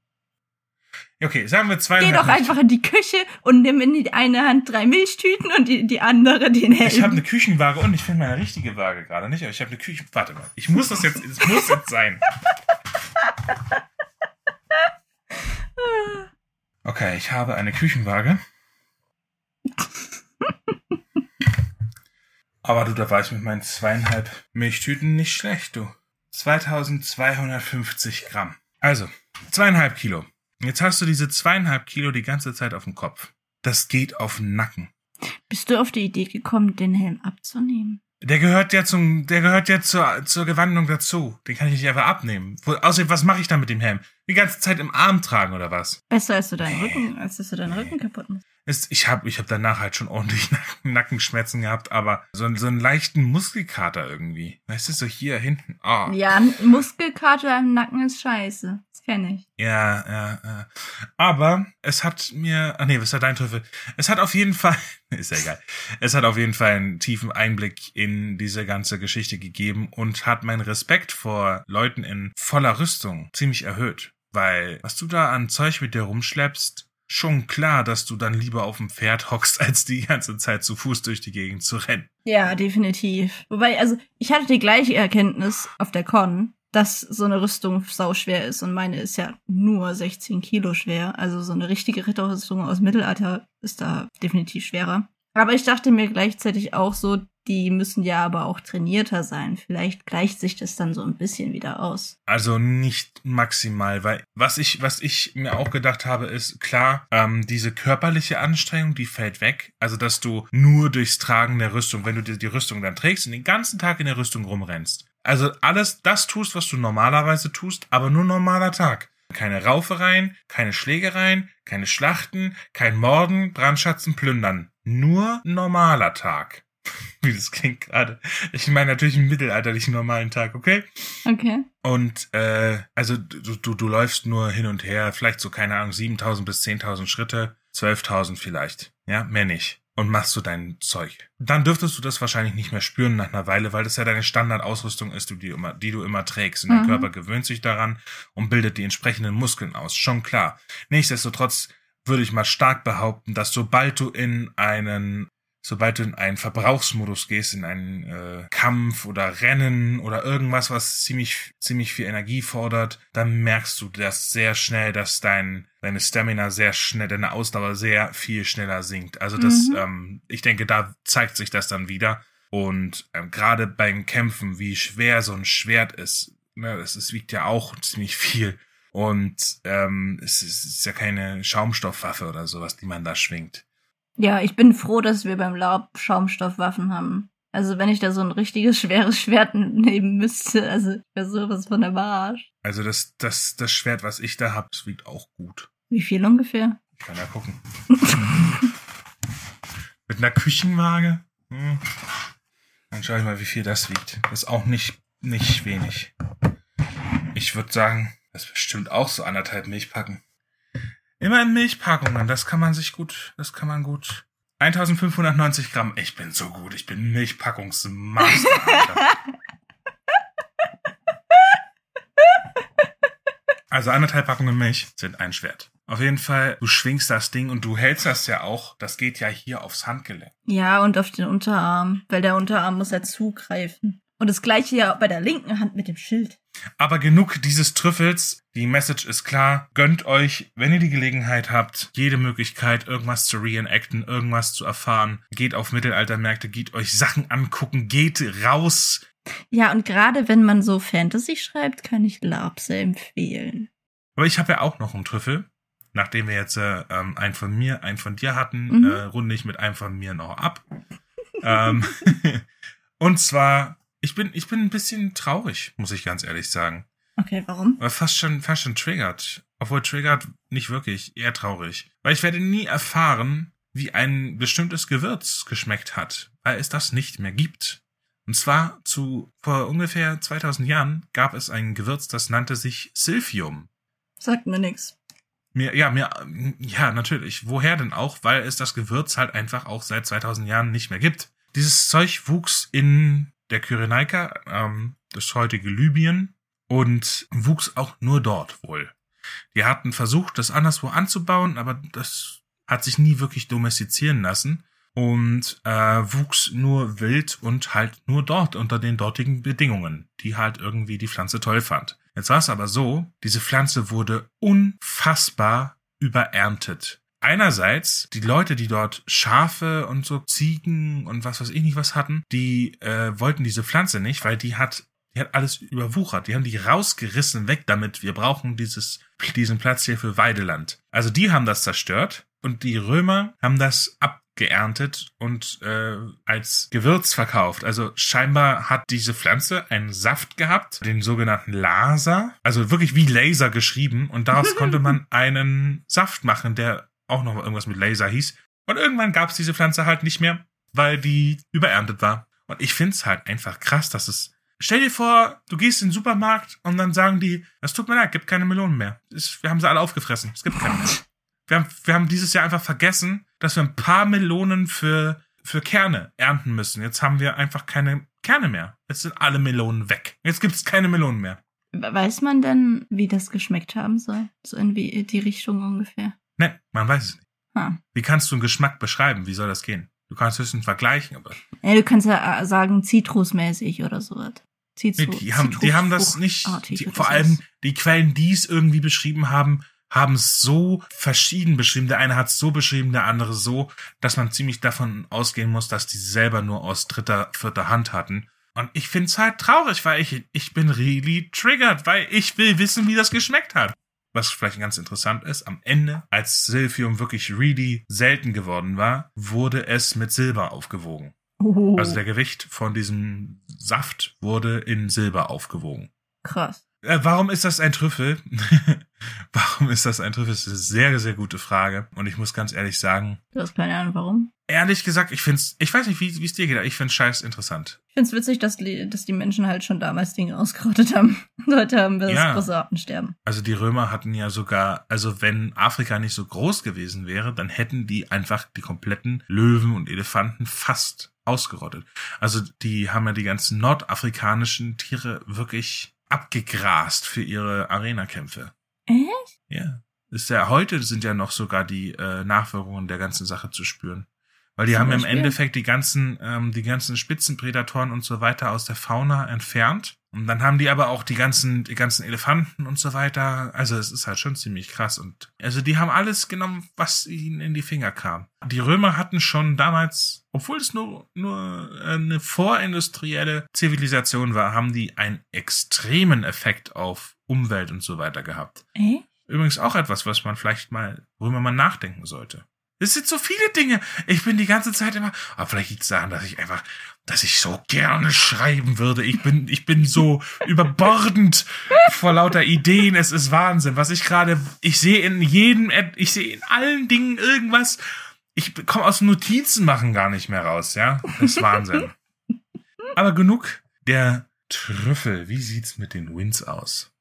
Okay, sagen wir Geh zweieinhalb. doch einfach in die Küche und nimm in die eine Hand drei Milchtüten und die, die andere den Helm. Ich habe eine Küchenwaage und ich finde meine richtige Waage gerade nicht, aber ich habe eine Küchen. Warte mal, ich muss das jetzt, es muss jetzt sein. Okay, ich habe eine Küchenwaage. Aber du, da war ich mit meinen zweieinhalb Milchtüten nicht schlecht, du. 2250 Gramm. Also, zweieinhalb Kilo. Jetzt hast du diese zweieinhalb Kilo die ganze Zeit auf dem Kopf. Das geht auf den Nacken. Bist du auf die Idee gekommen, den Helm abzunehmen? Der gehört ja zum, der gehört ja zur, zur Gewandung dazu. Den kann ich nicht einfach abnehmen. Wo, außerdem, was mache ich dann mit dem Helm? Die ganze Zeit im Arm tragen oder was? Besser als du deinen Rücken, als dass du deinen Rücken kaputt machst. Ist, ich habe ich hab danach halt schon ordentlich Nacken, Nackenschmerzen gehabt, aber so, so einen leichten Muskelkater irgendwie. Weißt du, so hier hinten. Oh. Ja, Muskelkater im Nacken ist scheiße. Das kenne ich. Ja, ja, ja. Aber es hat mir, ach nee, was ist dein Teufel? Es hat auf jeden Fall, ist ja egal. Es hat auf jeden Fall einen tiefen Einblick in diese ganze Geschichte gegeben und hat meinen Respekt vor Leuten in voller Rüstung ziemlich erhöht. Weil, was du da an Zeug mit dir rumschleppst, schon klar, dass du dann lieber auf dem Pferd hockst, als die ganze Zeit zu Fuß durch die Gegend zu rennen. Ja, definitiv. Wobei, also, ich hatte die gleiche Erkenntnis auf der Con, dass so eine Rüstung sauschwer ist und meine ist ja nur 16 Kilo schwer. Also so eine richtige Ritterrüstung aus Mittelalter ist da definitiv schwerer. Aber ich dachte mir gleichzeitig auch so, die müssen ja aber auch trainierter sein. Vielleicht gleicht sich das dann so ein bisschen wieder aus. Also nicht maximal, weil was ich, was ich mir auch gedacht habe, ist klar, ähm, diese körperliche Anstrengung, die fällt weg. Also dass du nur durchs Tragen der Rüstung, wenn du dir die Rüstung dann trägst und den ganzen Tag in der Rüstung rumrennst. Also alles das tust, was du normalerweise tust, aber nur normaler Tag. Keine Raufereien, keine Schlägereien, keine Schlachten, kein Morden, Brandschatzen, Plündern. Nur normaler Tag. Wie das klingt gerade. Ich meine natürlich einen mittelalterlichen normalen Tag, okay? Okay. Und äh, also du, du, du läufst nur hin und her, vielleicht so, keine Ahnung, 7000 bis 10.000 Schritte, 12.000 vielleicht. Ja, mehr nicht. Und machst du dein Zeug. Dann dürftest du das wahrscheinlich nicht mehr spüren nach einer Weile, weil das ja deine Standardausrüstung ist, die du immer, die du immer trägst. Und dein Mhm. Körper gewöhnt sich daran und bildet die entsprechenden Muskeln aus. Schon klar. Nichtsdestotrotz würde ich mal stark behaupten, dass sobald du in einen sobald du in einen Verbrauchsmodus gehst, in einen äh, Kampf oder Rennen oder irgendwas, was ziemlich, ziemlich viel Energie fordert, dann merkst du das sehr schnell, dass dein, deine Stamina sehr schnell, deine Ausdauer sehr viel schneller sinkt. Also das, Mhm. ähm, ich denke, da zeigt sich das dann wieder. Und ähm, gerade beim Kämpfen, wie schwer so ein Schwert ist, ne, das, es wiegt ja auch ziemlich viel. Und ähm, es, ist, es ist ja keine Schaumstoffwaffe oder sowas, die man da schwingt. Ja, ich bin froh, dass wir beim Laub Schaumstoffwaffen haben. Also wenn ich da so ein richtiges schweres Schwert nehmen müsste, also ich wäre sowas von der Arsch. Also das, das, das Schwert, was ich da hab, das wiegt auch gut. Wie viel ungefähr? Ich kann da gucken. Mit einer Küchenwaage? Hm. Dann schau ich mal, wie viel das wiegt. Das ist auch nicht, nicht wenig. Ich würde sagen, das ist bestimmt auch so anderthalb Milchpacken. Immer in Milchpackungen, das kann man sich gut, das kann man gut. 1590 Gramm. Ich bin so gut, ich bin Milchpackungsmaster. Also anderthalb Packungen Milch sind ein Schwert. Auf jeden Fall, du schwingst das Ding und du hältst das ja auch. Das geht ja hier aufs Handgelenk. Ja, und auf den Unterarm, weil der Unterarm muss ja zugreifen. Und das gleiche ja bei der linken Hand mit dem Schild. Aber genug dieses Trüffels. Die Message ist klar. Gönnt euch, wenn ihr die Gelegenheit habt, jede Möglichkeit, irgendwas zu reenacten, irgendwas zu erfahren. Geht auf Mittelaltermärkte, geht euch Sachen angucken, geht raus. Ja, und gerade wenn man so Fantasy schreibt, kann ich LARP sehr empfehlen. Aber ich habe ja auch noch einen Trüffel. Nachdem wir jetzt äh, ähm, einen von mir, einen von dir hatten, Mhm. äh, runde ich mit einem von mir noch ab. ähm, und zwar, ich bin, ich bin ein bisschen traurig, muss ich ganz ehrlich sagen. Okay, warum? Aber fast schon, fast schon triggert. Obwohl triggert nicht wirklich, eher traurig. Weil ich werde nie erfahren, wie ein bestimmtes Gewürz geschmeckt hat, weil es das nicht mehr gibt. Und zwar zu, vor ungefähr 2000 Jahren gab es ein Gewürz, das nannte sich Silphium. Sagt mir nix. Mir, ja, mir, ja, natürlich. Woher denn auch? Weil es das Gewürz halt einfach auch seit 2000 Jahren nicht mehr gibt. Dieses Zeug wuchs in der Kyrenaika, ähm, das heutige Libyen, und wuchs auch nur dort wohl. Die hatten versucht, das anderswo anzubauen, aber das hat sich nie wirklich domestizieren lassen und äh, wuchs nur wild und halt nur dort unter den dortigen Bedingungen, die halt irgendwie die Pflanze toll fand. Jetzt war es aber so, diese Pflanze wurde unfassbar übererntet. Einerseits die Leute, die dort Schafe und so Ziegen und was weiß ich nicht was hatten, die äh, wollten diese Pflanze nicht, weil die hat die hat alles überwuchert. Die haben die rausgerissen, weg damit. Wir brauchen dieses, diesen Platz hier für Weideland. Also die haben das zerstört und die Römer haben das abgeerntet und äh, als Gewürz verkauft. Also scheinbar hat diese Pflanze einen Saft gehabt, den sogenannten Laser, also wirklich wie Laser geschrieben und daraus konnte man einen Saft machen, der auch noch irgendwas mit Laser hieß. Und irgendwann gab es diese Pflanze halt nicht mehr, weil die übererntet war. Und ich find's halt einfach krass, dass es Stell dir vor, du gehst in den Supermarkt und dann sagen die, es tut mir leid, gibt keine Melonen mehr. wir haben sie alle aufgefressen. Es gibt keine mehr. Wir haben, wir haben dieses Jahr einfach vergessen, dass wir ein paar Melonen für, für Kerne ernten müssen. Jetzt haben wir einfach keine Kerne mehr. Jetzt sind alle Melonen weg. Jetzt gibt es keine Melonen mehr. Weiß man denn, wie das geschmeckt haben soll? So in wie die Richtung ungefähr? Ne, man weiß es nicht. Ha. Wie kannst du einen Geschmack beschreiben? Wie soll das gehen? Du kannst höchstens vergleichen, aber. Ja, du kannst ja äh, sagen, zitrusmäßig oder sowas. Zitru die, haben, die haben das nicht, die, vor allem die Quellen, die es irgendwie beschrieben haben, haben es so verschieden beschrieben. Der eine hat es so beschrieben, der andere so, dass man ziemlich davon ausgehen muss, dass die selber nur aus dritter, vierter Hand hatten. Und ich finde es halt traurig, weil ich, ich bin really triggered, weil ich will wissen, wie das geschmeckt hat. Was vielleicht ganz interessant ist, am Ende, als Silphium wirklich really selten geworden war, wurde es mit Silber aufgewogen. Oh. Also der Gewicht von diesem Saft wurde in Silber aufgewogen. Krass. Äh, warum ist das ein Trüffel? warum ist das ein Trüffel? Das ist eine sehr, sehr gute Frage. Und ich muss ganz ehrlich sagen. Du hast keine Ahnung, warum? Ehrlich gesagt, ich find's, ich weiß nicht, wie es dir geht, ich find's scheiß interessant. Ich find's witzig, dass die, dass die Menschen halt schon damals Dinge ausgerottet haben. Heute haben wir ja. das große Artensterben. Also die Römer hatten ja sogar, also wenn Afrika nicht so groß gewesen wäre, dann hätten die einfach die kompletten Löwen und Elefanten fast ausgerottet. Also die haben ja die ganzen nordafrikanischen Tiere wirklich abgegrast für ihre Arena-Kämpfe. Echt? Ja. Ist ja heute sind ja noch sogar die äh, Nachwirkungen der ganzen Sache zu spüren. Weil die Zum haben Beispiel? im Endeffekt die ganzen, ähm, die ganzen Spitzenprädatoren und so weiter aus der Fauna entfernt. Und dann haben die aber auch die ganzen, die ganzen Elefanten und so weiter. Also es ist halt schon ziemlich krass. Und also die haben alles genommen, was ihnen in die Finger kam. Die Römer hatten schon damals, obwohl es nur, nur eine vorindustrielle Zivilisation war, haben die einen extremen Effekt auf Umwelt und so weiter gehabt. Äh? Übrigens auch etwas, was man vielleicht mal, worüber man nachdenken sollte. Es sind so viele Dinge. Ich bin die ganze Zeit immer, aber vielleicht liegt es daran, dass ich einfach, dass ich so gerne schreiben würde. Ich bin, ich bin so überbordend vor lauter Ideen. Es ist Wahnsinn, was ich gerade, ich sehe in jedem, ich sehe in allen Dingen irgendwas. Ich komme aus Notizen machen gar nicht mehr raus, ja. Das ist Wahnsinn. aber genug der Trüffel. Wie sieht's mit den Wins aus?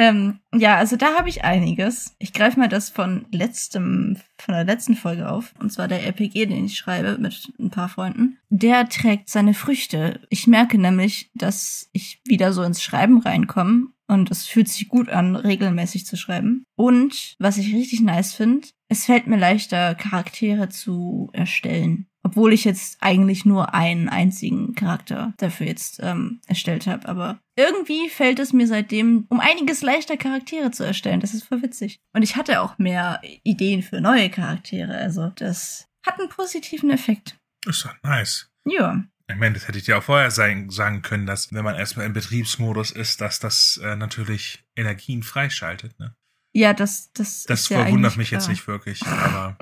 Ähm, ja, also da habe ich einiges. Ich greife mal das von letztem, von der letzten Folge auf. Und zwar der RPG, den ich schreibe mit ein paar Freunden. Der trägt seine Früchte. Ich merke nämlich, dass ich wieder so ins Schreiben reinkomme. Und es fühlt sich gut an, regelmäßig zu schreiben. Und was ich richtig nice finde, es fällt mir leichter, Charaktere zu erstellen. Obwohl ich jetzt eigentlich nur einen einzigen Charakter dafür jetzt ähm, erstellt habe. Aber irgendwie fällt es mir seitdem um einiges leichter, Charaktere zu erstellen. Das ist voll witzig. Und ich hatte auch mehr Ideen für neue Charaktere. Also das hat einen positiven Effekt. Das ist doch nice. Ja. Ich meine, das hätte ich dir auch vorher sein, sagen können, dass wenn man erstmal im Betriebsmodus ist, dass das äh, natürlich Energien freischaltet. Ne? Ja, das das. Das verwundert ja mich klar. jetzt nicht wirklich, aber.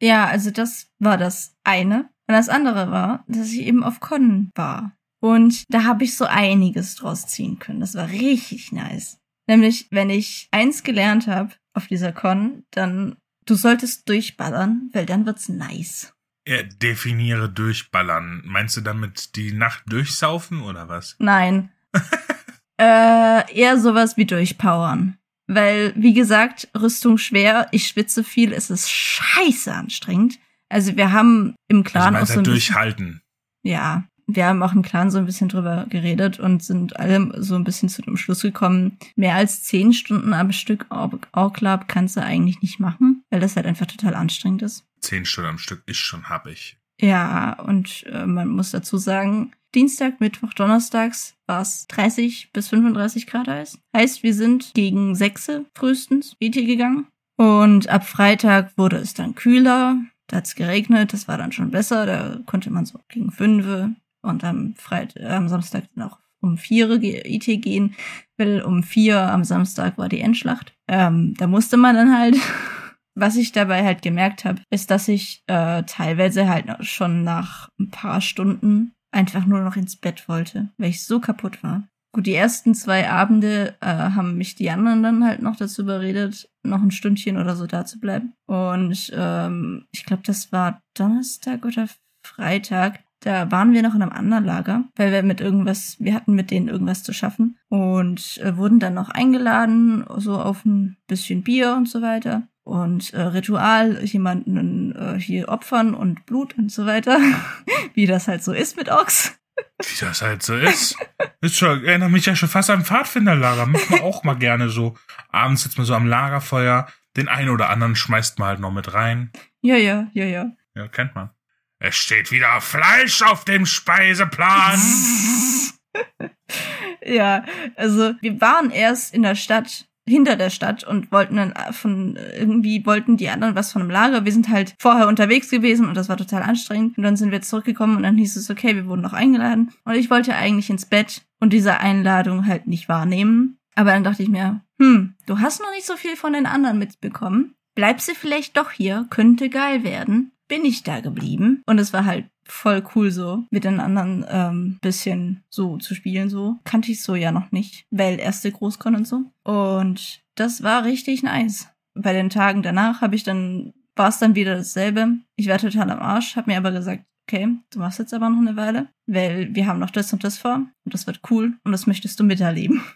Ja, also das war das eine. Und das andere war, dass ich eben auf Con war. Und da habe ich so einiges draus ziehen können. Das war richtig nice. Nämlich, wenn ich eins gelernt habe auf dieser Con, dann du solltest durchballern, weil dann wird's nice. Ja, definiere durchballern. Meinst du damit die Nacht durchsaufen oder was? Nein. äh, eher sowas wie durchpowern. Weil, wie gesagt, Rüstung schwer, ich schwitze viel, es ist scheiße anstrengend. Also wir haben im Clan also auch so ein durchhalten. Ja, wir haben auch im Clan so ein bisschen drüber geredet und sind alle so ein bisschen zu dem Schluss gekommen, mehr als zehn Stunden am Stück Orklab kannst du eigentlich nicht machen, weil das halt einfach total anstrengend ist. Zehn Stunden am Stück ist schon happig. Ja, und äh, man muss dazu sagen, Dienstag, Mittwoch, Donnerstags war es 30 bis 35 Grad heiß. Heißt, wir sind gegen 6 frühestens IT gegangen. Und ab Freitag wurde es dann kühler. Da hat es geregnet, das war dann schon besser. Da konnte man so gegen 5 und am Freitag, äh, am Samstag noch um 4 IT gehen, weil um 4 am Samstag war die Endschlacht. Ähm, da musste man dann halt Was ich dabei halt gemerkt habe, ist, dass ich äh, teilweise halt schon nach ein paar Stunden einfach nur noch ins Bett wollte, weil ich so kaputt war. Gut, die ersten zwei Abende äh, haben mich die anderen dann halt noch dazu überredet, noch ein Stündchen oder so da zu bleiben. Und ähm, ich glaube, das war Donnerstag oder Freitag. Da waren wir noch in einem anderen Lager, weil wir mit irgendwas, wir hatten mit denen irgendwas zu schaffen und äh, wurden dann noch eingeladen, so auf ein bisschen Bier und so weiter und äh, Ritual, jemanden äh, hier opfern und Blut und so weiter, wie das halt so ist mit Ochs. Wie das halt so ist. ist schon, erinnert mich ja schon fast an Pfadfinderlager. Macht man auch mal gerne so. Abends sitzt man so am Lagerfeuer, den einen oder anderen schmeißt man halt noch mit rein. Ja, ja, ja, ja. Ja, kennt man. Es steht wieder Fleisch auf dem Speiseplan. ja, also wir waren erst in der Stadt hinter der Stadt und wollten dann von irgendwie wollten die anderen was von einem Lager. Wir sind halt vorher unterwegs gewesen und das war total anstrengend. Und dann sind wir zurückgekommen und dann hieß es, okay, wir wurden noch eingeladen. Und ich wollte eigentlich ins Bett und diese Einladung halt nicht wahrnehmen. Aber dann dachte ich mir, hm, du hast noch nicht so viel von den anderen mitbekommen. Bleibst du vielleicht doch hier, könnte geil werden. Bin ich da geblieben. Und es war halt voll cool so, mit den anderen ähm, bisschen so zu spielen so. Kannte ich so ja noch nicht, weil erste Großkon und so. Und das war richtig nice. Bei den Tagen danach habe ich dann, war es dann wieder dasselbe. Ich war total am Arsch, habe mir aber gesagt, okay, du machst jetzt aber noch eine Weile, weil wir haben noch das und das vor und das wird cool und das möchtest du miterleben.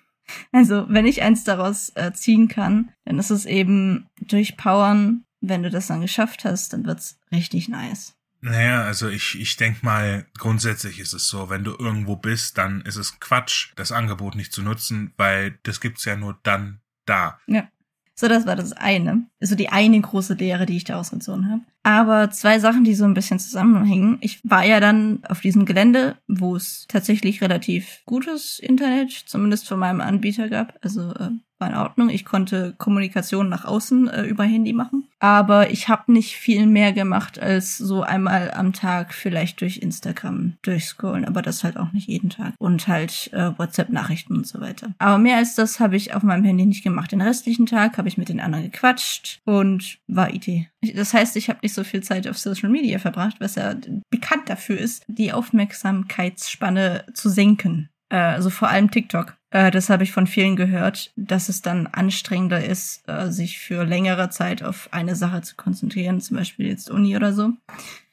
Also, wenn ich eins daraus äh, ziehen kann, dann ist es eben durchpowern. Wenn du das dann geschafft hast, dann wird's richtig nice. Naja, also ich, ich denk mal, grundsätzlich ist es so, wenn du irgendwo bist, dann ist es Quatsch, das Angebot nicht zu nutzen, weil das gibt's ja nur dann da. Ja. So, das war das eine. Also die eine große Lehre, die ich da ausgezogen habe. Aber zwei Sachen, die so ein bisschen zusammenhängen. Ich war ja dann auf diesem Gelände, wo es tatsächlich relativ gutes Internet, zumindest von meinem Anbieter gab. Also äh, war in Ordnung. Ich konnte Kommunikation nach außen äh, über Handy machen. Aber ich habe nicht viel mehr gemacht, als so einmal am Tag vielleicht durch Instagram durchscrollen. Aber das halt auch nicht jeden Tag. Und halt äh, WhatsApp-Nachrichten und so weiter. Aber mehr als das habe ich auf meinem Handy nicht gemacht. Den restlichen Tag habe ich mit den anderen gequatscht und war IT. Das heißt, ich habe nicht so viel Zeit auf Social Media verbracht, was ja bekannt dafür ist, die Aufmerksamkeitsspanne zu senken. Äh, also vor allem TikTok. Äh, das habe ich von vielen gehört, dass es dann anstrengender ist, äh, sich für längere Zeit auf eine Sache zu konzentrieren, zum Beispiel jetzt Uni oder so.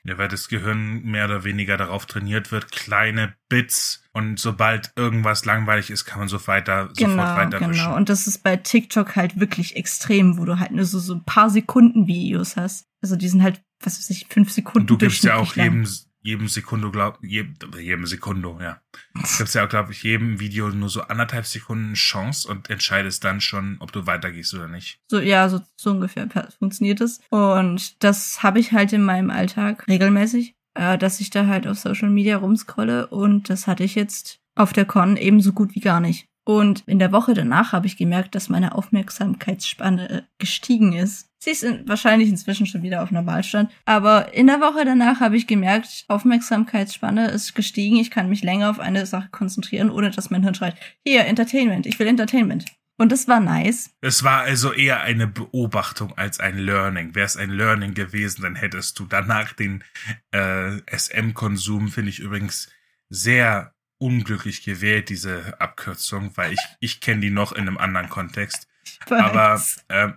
Ja, weil das Gehirn mehr oder weniger darauf trainiert wird, kleine Bits und sobald irgendwas langweilig ist, kann man so weiter, genau, sofort weiter Genau, und das ist bei TikTok halt wirklich extrem, wo du halt nur so, so ein paar Sekunden Videos hast. Also die sind halt, was weiß ich, fünf Sekunden. Und du gibst ja auch jedem, jedem Sekundo, glaub, jedem, jedem Sekundo, ja. Gibst ja auch, glaube ich, jedem Video nur so anderthalb Sekunden Chance und entscheidest dann schon, ob du weitergehst oder nicht. So, ja, so, so ungefähr funktioniert es. Und das habe ich halt in meinem Alltag regelmäßig, äh, dass ich da halt auf Social Media rumscrolle und das hatte ich jetzt auf der Con ebenso gut wie gar nicht. Und in der Woche danach habe ich gemerkt, dass meine Aufmerksamkeitsspanne äh, gestiegen ist. Sie ist in, wahrscheinlich inzwischen schon wieder auf Normalstand. Aber in der Woche danach habe ich gemerkt, Aufmerksamkeitsspanne ist gestiegen. Ich kann mich länger auf eine Sache konzentrieren, ohne dass mein Hirn schreit, hier, Entertainment, ich will Entertainment. Und das war nice. Es war also eher eine Beobachtung als ein Learning. Wäre es ein Learning gewesen, dann hättest du danach den äh, SM-Konsum, finde ich übrigens sehr unglücklich gewählt, diese Abkürzung, weil ich, ich kenne die noch in einem anderen Kontext. Aber, äh,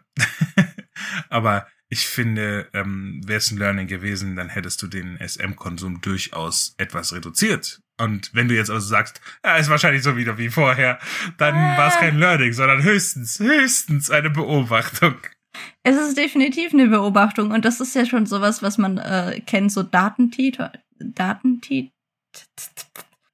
aber ich finde, ähm, wäre es ein Learning gewesen, dann hättest du den SM-Konsum durchaus etwas reduziert. Und wenn du jetzt also sagst, ja, ist wahrscheinlich so wieder wie vorher, dann äh. war es kein Learning, sondern höchstens, höchstens eine Beobachtung. Es ist definitiv eine Beobachtung und das ist ja schon sowas, was man äh, kennt, so Datentit, Datentit,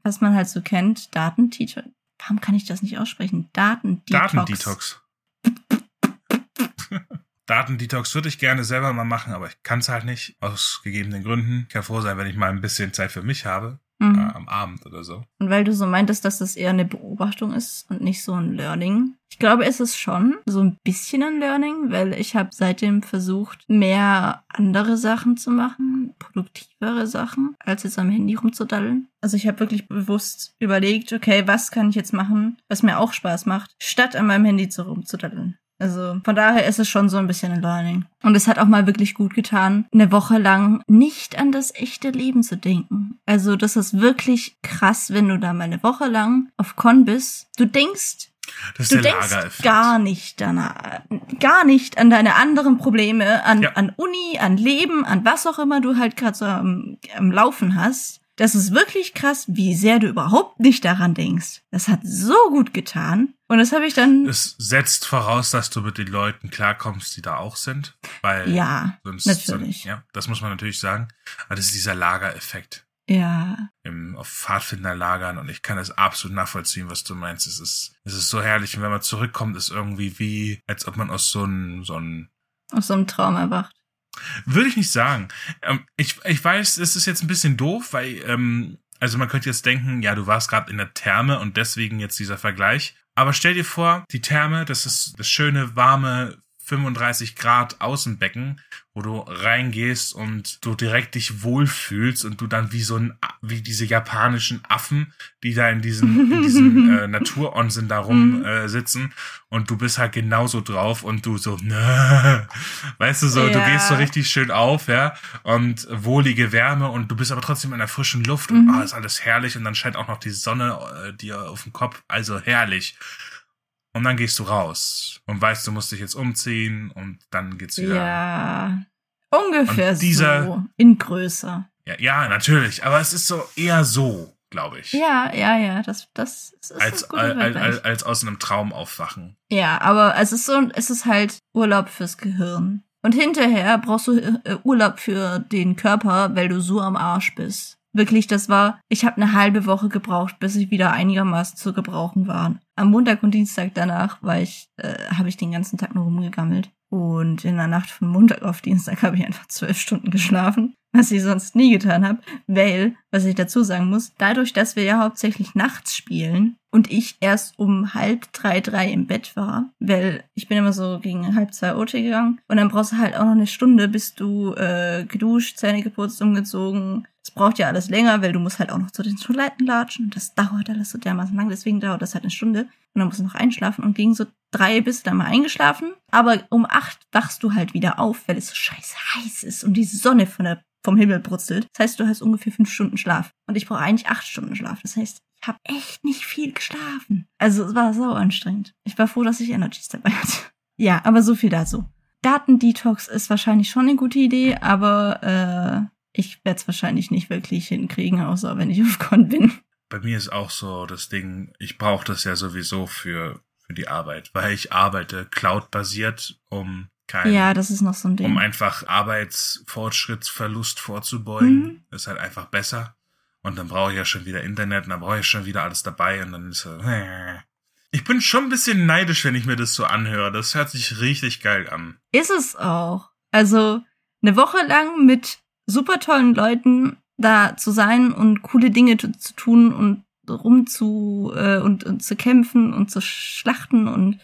was man halt so kennt, Datendetox. Warum kann ich das nicht aussprechen? Datendetox. Datendetox. Datendetox würde ich gerne selber mal machen, aber ich kann es halt nicht, aus gegebenen Gründen. Ich kann froh sein, wenn ich mal ein bisschen Zeit für mich habe. Mhm. Äh, am Abend oder so. Und weil du so meintest, dass das eher eine Beobachtung ist und nicht so ein Learning. Ich glaube, es ist schon so ein bisschen ein Learning, weil ich habe seitdem versucht, mehr andere Sachen zu machen, produktivere Sachen, als jetzt am Handy rumzudaddeln. Also ich habe wirklich bewusst überlegt, okay, was kann ich jetzt machen, was mir auch Spaß macht, statt an meinem Handy zu rumzudaddeln. Also von daher ist es schon so ein bisschen ein Learning. Und es hat auch mal wirklich gut getan, eine Woche lang nicht an das echte Leben zu denken. Also das ist wirklich krass, wenn du da mal eine Woche lang auf Con bist. Du denkst, du denkst gar nicht danach, gar nicht an deine anderen Probleme, an, ja. an Uni, an Leben, an was auch immer du halt gerade so am, am Laufen hast. Das ist wirklich krass, wie sehr du überhaupt nicht daran denkst. Das hat so gut getan. Und das habe ich dann. Es setzt voraus, dass du mit den Leuten klarkommst, die da auch sind. Weil ja, sonst, natürlich. So, ja, das muss man natürlich sagen. Aber das ist dieser Lagereffekt. Ja. Im, auf Pfadfinderlagern und ich kann es absolut nachvollziehen, was du meinst. Es ist, es ist so herrlich und wenn man zurückkommt, ist irgendwie wie, als ob man aus so einem, so einem, aus so einem Traum erwacht. Würde ich nicht sagen. Ähm, ich, ich weiß, es ist jetzt ein bisschen doof, weil, ähm, also man könnte jetzt denken, ja, du warst gerade in der Therme und deswegen jetzt dieser Vergleich. Aber stell dir vor, die Therme, das ist das schöne, warme, 35 Grad Außenbecken, wo du reingehst und du direkt dich wohlfühlst und du dann wie so ein, wie diese japanischen Affen, die da in diesem, in diesem äh, Naturonsen da rum mhm. äh, sitzen und du bist halt genauso drauf und du so, nö, weißt du so, ja. du gehst so richtig schön auf, ja, und wohlige Wärme und du bist aber trotzdem in der frischen Luft mhm. und oh, ist alles herrlich und dann scheint auch noch die Sonne äh, dir auf den Kopf, also herrlich. Und dann gehst du raus und weißt, du musst dich jetzt umziehen und dann geht's wieder. Ja, ungefähr dieser, so. In Größe. Ja, ja, natürlich. Aber es ist so eher so, glaube ich. Ja, ja, ja. Das, das ist als, ein als, als, als aus einem Traum aufwachen. Ja, aber es ist so, es ist halt Urlaub fürs Gehirn. Und hinterher brauchst du äh, Urlaub für den Körper, weil du so am Arsch bist. Wirklich, das war, ich habe eine halbe Woche gebraucht, bis ich wieder einigermaßen zu gebrauchen war. Am Montag und Dienstag danach war ich, äh, habe ich den ganzen Tag nur rumgegammelt. Und in der Nacht von Montag auf Dienstag habe ich einfach zwölf Stunden geschlafen, was ich sonst nie getan habe, weil, was ich dazu sagen muss, dadurch, dass wir ja hauptsächlich nachts spielen und ich erst um halb drei, drei im Bett war, weil ich bin immer so gegen halb zwei OT gegangen und dann brauchst du halt auch noch eine Stunde, bis du äh, geduscht, Zähne geputzt, umgezogen, es braucht ja alles länger, weil du musst halt auch noch zu den Toiletten latschen. Und das dauert alles so dermaßen lang. Deswegen dauert das halt eine Stunde. Und dann musst du noch einschlafen. Und gegen so drei bist du dann mal eingeschlafen. Aber um acht wachst du halt wieder auf, weil es so scheiße heiß ist und die Sonne von der, vom Himmel brutzelt. Das heißt, du hast ungefähr fünf Stunden Schlaf. Und ich brauche eigentlich acht Stunden Schlaf. Das heißt, ich habe echt nicht viel geschlafen. Also es war so anstrengend. Ich war froh, dass ich Energies dabei hatte. Ja, aber so viel dazu. Datendetox ist wahrscheinlich schon eine gute Idee, aber äh, ich werde es wahrscheinlich nicht wirklich hinkriegen, außer wenn ich auf Con bin. Bei mir ist auch so das Ding, ich brauche das ja sowieso für, für die Arbeit, weil ich arbeite cloud-basiert, um kein, ja, das ist noch so ein Ding. Um einfach Arbeitsfortschrittsverlust vorzubeugen. Mhm. Ist halt einfach besser. Und dann brauche ich ja schon wieder Internet und dann brauche ich schon wieder alles dabei und dann ist so, äh. Ich bin schon ein bisschen neidisch, wenn ich mir das so anhöre. Das hört sich richtig geil an. Ist es auch. Also eine Woche lang mit super tollen Leuten da zu sein und coole Dinge zu, zu tun und rum zu äh, und, und zu kämpfen und zu schlachten und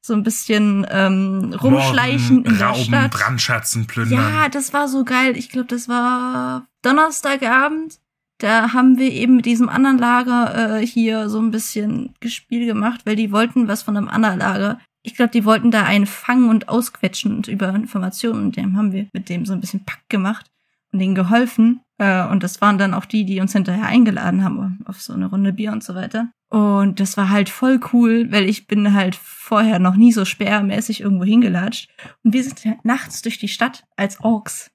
so ein bisschen ähm, rumschleichen Morden, in der Rauben, Stadt. Brandschatzen, plündern. Ja, das war so geil. Ich glaube, das war Donnerstagabend. Da haben wir eben mit diesem anderen Lager äh, hier so ein bisschen Gespiel gemacht, weil die wollten was von einem anderen Lager ich glaube, die wollten da einen fangen und ausquetschen und über Informationen. Und dem haben wir mit dem so ein bisschen Pack gemacht denen geholfen. Äh, und das waren dann auch die, die uns hinterher eingeladen haben auf so eine Runde Bier und so weiter. Und das war halt voll cool, weil ich bin halt vorher noch nie so sperrmäßig irgendwo hingelatscht. Und wir sind nachts durch die Stadt als Orks.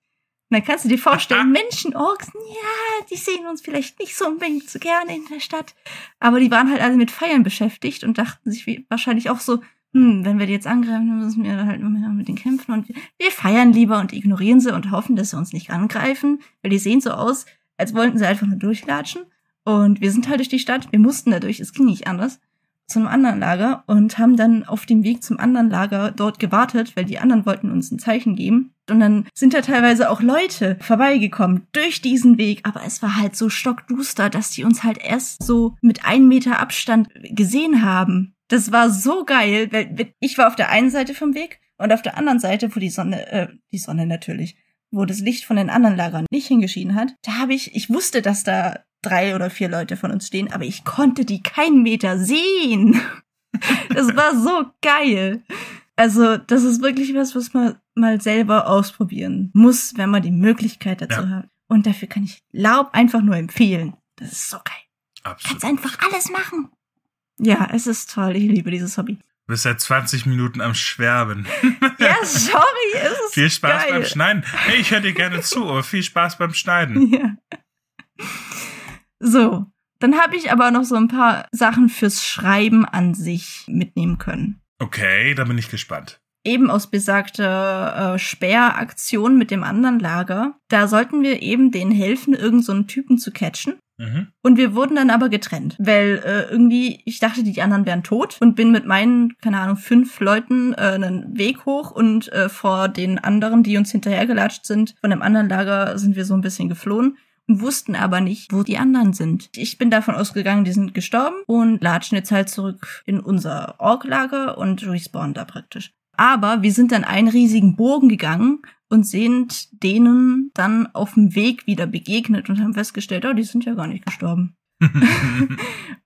Und dann kannst du dir vorstellen, Menschen, Orks, ja, die sehen uns vielleicht nicht so unbedingt so gerne in der Stadt. Aber die waren halt alle mit Feiern beschäftigt und dachten sich wahrscheinlich auch so, hm, wenn wir die jetzt angreifen, müssen wir halt nur mit denen kämpfen und wir feiern lieber und ignorieren sie und hoffen, dass sie uns nicht angreifen, weil die sehen so aus, als wollten sie einfach nur durchlatschen. Und wir sind halt durch die Stadt, wir mussten da durch, es ging nicht anders, zum anderen Lager und haben dann auf dem Weg zum anderen Lager dort gewartet, weil die anderen wollten uns ein Zeichen geben. Und dann sind da teilweise auch Leute vorbeigekommen durch diesen Weg, aber es war halt so stockduster, dass die uns halt erst so mit einem Meter Abstand gesehen haben. Das war so geil, weil ich war auf der einen Seite vom Weg und auf der anderen Seite, wo die Sonne, äh, die Sonne natürlich, wo das Licht von den anderen Lagern nicht hingeschieden hat, da habe ich, ich wusste, dass da drei oder vier Leute von uns stehen, aber ich konnte die keinen Meter sehen. Das war so geil. Also, das ist wirklich was, was man mal selber ausprobieren muss, wenn man die Möglichkeit dazu ja. hat. Und dafür kann ich Laub einfach nur empfehlen. Das ist so geil. Absolut. Kannst einfach alles machen. Ja, es ist toll. Ich liebe dieses Hobby. Du bist seit 20 Minuten am Schwärmen. Ja, sorry, es ist Viel Spaß geil. beim Schneiden. Hey, ich höre dir gerne zu, aber viel Spaß beim Schneiden. Ja. So, dann habe ich aber noch so ein paar Sachen fürs Schreiben an sich mitnehmen können. Okay, da bin ich gespannt. Eben aus besagter äh, Sperraktion mit dem anderen Lager. Da sollten wir eben denen helfen, irgendeinen so Typen zu catchen. Mhm. Und wir wurden dann aber getrennt, weil äh, irgendwie ich dachte, die anderen wären tot und bin mit meinen, keine Ahnung, fünf Leuten äh, einen Weg hoch und äh, vor den anderen, die uns hinterhergelatscht sind, von dem anderen Lager sind wir so ein bisschen geflohen wussten aber nicht, wo die anderen sind. Ich bin davon ausgegangen, die sind gestorben und latschen jetzt halt zurück in unser Ork-Lager und respawnen da praktisch. Aber wir sind dann einen riesigen Bogen gegangen und sind denen dann auf dem Weg wieder begegnet und haben festgestellt, oh, die sind ja gar nicht gestorben.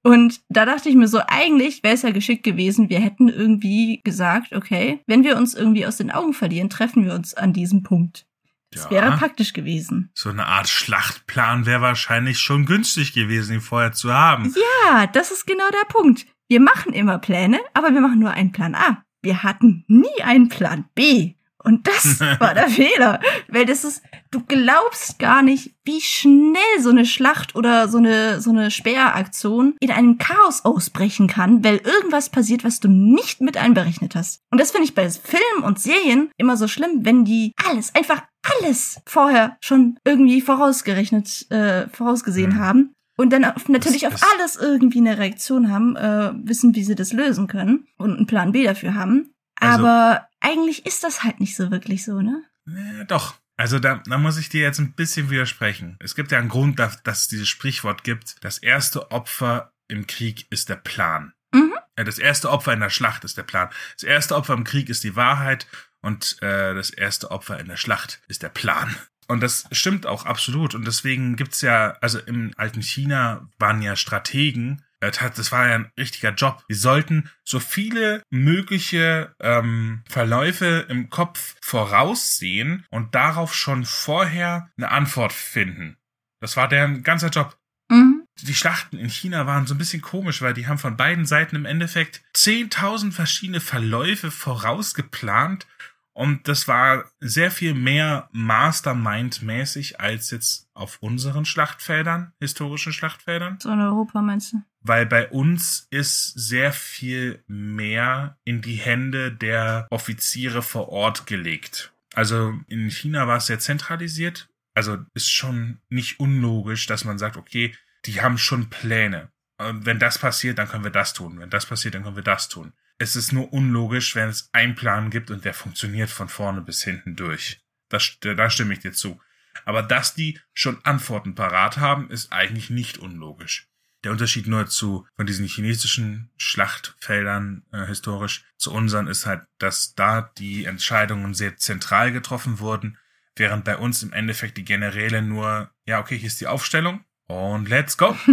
und da dachte ich mir so, eigentlich wäre es ja geschickt gewesen, wir hätten irgendwie gesagt, okay, wenn wir uns irgendwie aus den Augen verlieren, treffen wir uns an diesem Punkt. Das ja, wäre praktisch gewesen. So eine Art Schlachtplan wäre wahrscheinlich schon günstig gewesen, ihn vorher zu haben. Ja, das ist genau der Punkt. Wir machen immer Pläne, aber wir machen nur einen Plan A. Wir hatten nie einen Plan B. Und das war der Fehler. Weil das ist, du glaubst gar nicht, wie schnell so eine Schlacht oder so eine, so eine Sperraktion in einem Chaos ausbrechen kann, weil irgendwas passiert, was du nicht mit einberechnet hast. Und das finde ich bei Filmen und Serien immer so schlimm, wenn die alles, einfach alles vorher schon irgendwie vorausgerechnet, äh, vorausgesehen mhm. haben. Und dann auf, natürlich auf alles irgendwie eine Reaktion haben, äh, wissen, wie sie das lösen können und einen Plan B dafür haben. Also, Aber eigentlich ist das halt nicht so wirklich so, ne? Ja, doch. Also da, da muss ich dir jetzt ein bisschen widersprechen. Es gibt ja einen Grund, dass, dass es dieses Sprichwort gibt. Das erste Opfer im Krieg ist der Plan. Mhm. Das erste Opfer in der Schlacht ist der Plan. Das erste Opfer im Krieg ist die Wahrheit und äh, das erste Opfer in der Schlacht ist der Plan. Und das stimmt auch absolut. Und deswegen gibt's ja, also im alten China waren ja Strategen, das war ja ein richtiger Job. Die sollten so viele mögliche ähm, Verläufe im Kopf voraussehen und darauf schon vorher eine Antwort finden. Das war deren ganzer Job. Mhm. Die Schlachten in China waren so ein bisschen komisch, weil die haben von beiden Seiten im Endeffekt 10.000 verschiedene Verläufe vorausgeplant und das war sehr viel mehr Mastermind-mäßig als jetzt auf unseren Schlachtfeldern, historischen Schlachtfeldern. So in Europa meinst du? Weil bei uns ist sehr viel mehr in die Hände der Offiziere vor Ort gelegt. Also in China war es sehr zentralisiert. Also ist schon nicht unlogisch, dass man sagt, okay, die haben schon Pläne. Wenn das passiert, dann können wir das tun. Wenn das passiert, dann können wir das tun es ist nur unlogisch, wenn es einen Plan gibt und der funktioniert von vorne bis hinten durch. Das, da stimme ich dir zu. Aber dass die schon Antworten parat haben, ist eigentlich nicht unlogisch. Der Unterschied nur zu von diesen chinesischen Schlachtfeldern äh, historisch zu unseren ist halt, dass da die Entscheidungen sehr zentral getroffen wurden, während bei uns im Endeffekt die Generäle nur, ja, okay, hier ist die Aufstellung und let's go.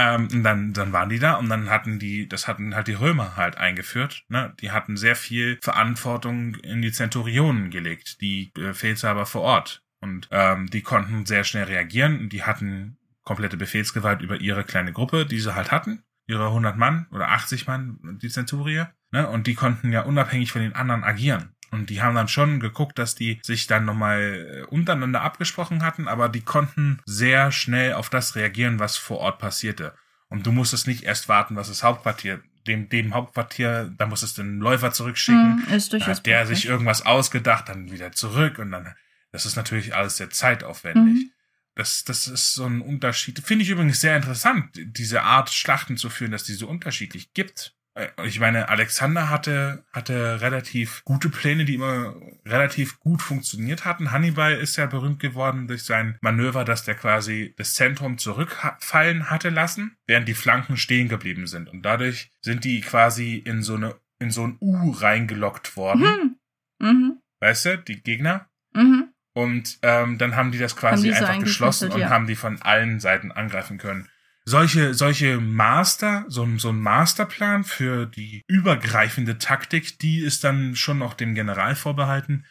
Ähm, und dann, dann waren die da und dann hatten die, das hatten halt die Römer halt eingeführt. Ne? Die hatten sehr viel Verantwortung in die Zenturionen gelegt, die Befehlshaber vor Ort. Und ähm, die konnten sehr schnell reagieren und die hatten komplette Befehlsgewalt über ihre kleine Gruppe, die sie halt hatten. Ihre 100 Mann oder 80 Mann, die Zenturier. Ne? Und die konnten ja unabhängig von den anderen agieren. Und die haben dann schon geguckt, dass die sich dann nochmal äh, untereinander abgesprochen hatten, aber die konnten sehr schnell auf das reagieren, was vor Ort passierte. Und du musstest nicht erst warten, was das Hauptquartier, dem, dem Hauptquartier, da musstest du den Läufer zurückschicken. Mm, ist durchaus hat der sich irgendwas ausgedacht, dann wieder zurück und dann, das ist natürlich alles sehr zeitaufwendig. Mm. Das, das ist so ein Unterschied. Finde ich übrigens sehr interessant, diese Art Schlachten zu führen, dass die so unterschiedlich gibt. Äh, ich meine, Alexander hatte, hatte relativ gute Pläne, die immer relativ gut funktioniert hatten. Hannibal ist ja berühmt geworden durch sein Manöver, dass der quasi das Zentrum zurückfallen hatte lassen, während die Flanken stehen geblieben sind. Und dadurch sind die quasi in so eine, in so ein U reingelockt worden. Mhm. Mhm. Weißt du, die Gegner? Mhm. Und ähm, dann haben die das quasi die einfach so geschlossen und ja. haben die von allen Seiten angreifen können solche, solche Master, so, so ein Masterplan für die übergreifende Taktik, die ist dann schon noch dem General vorbehalten.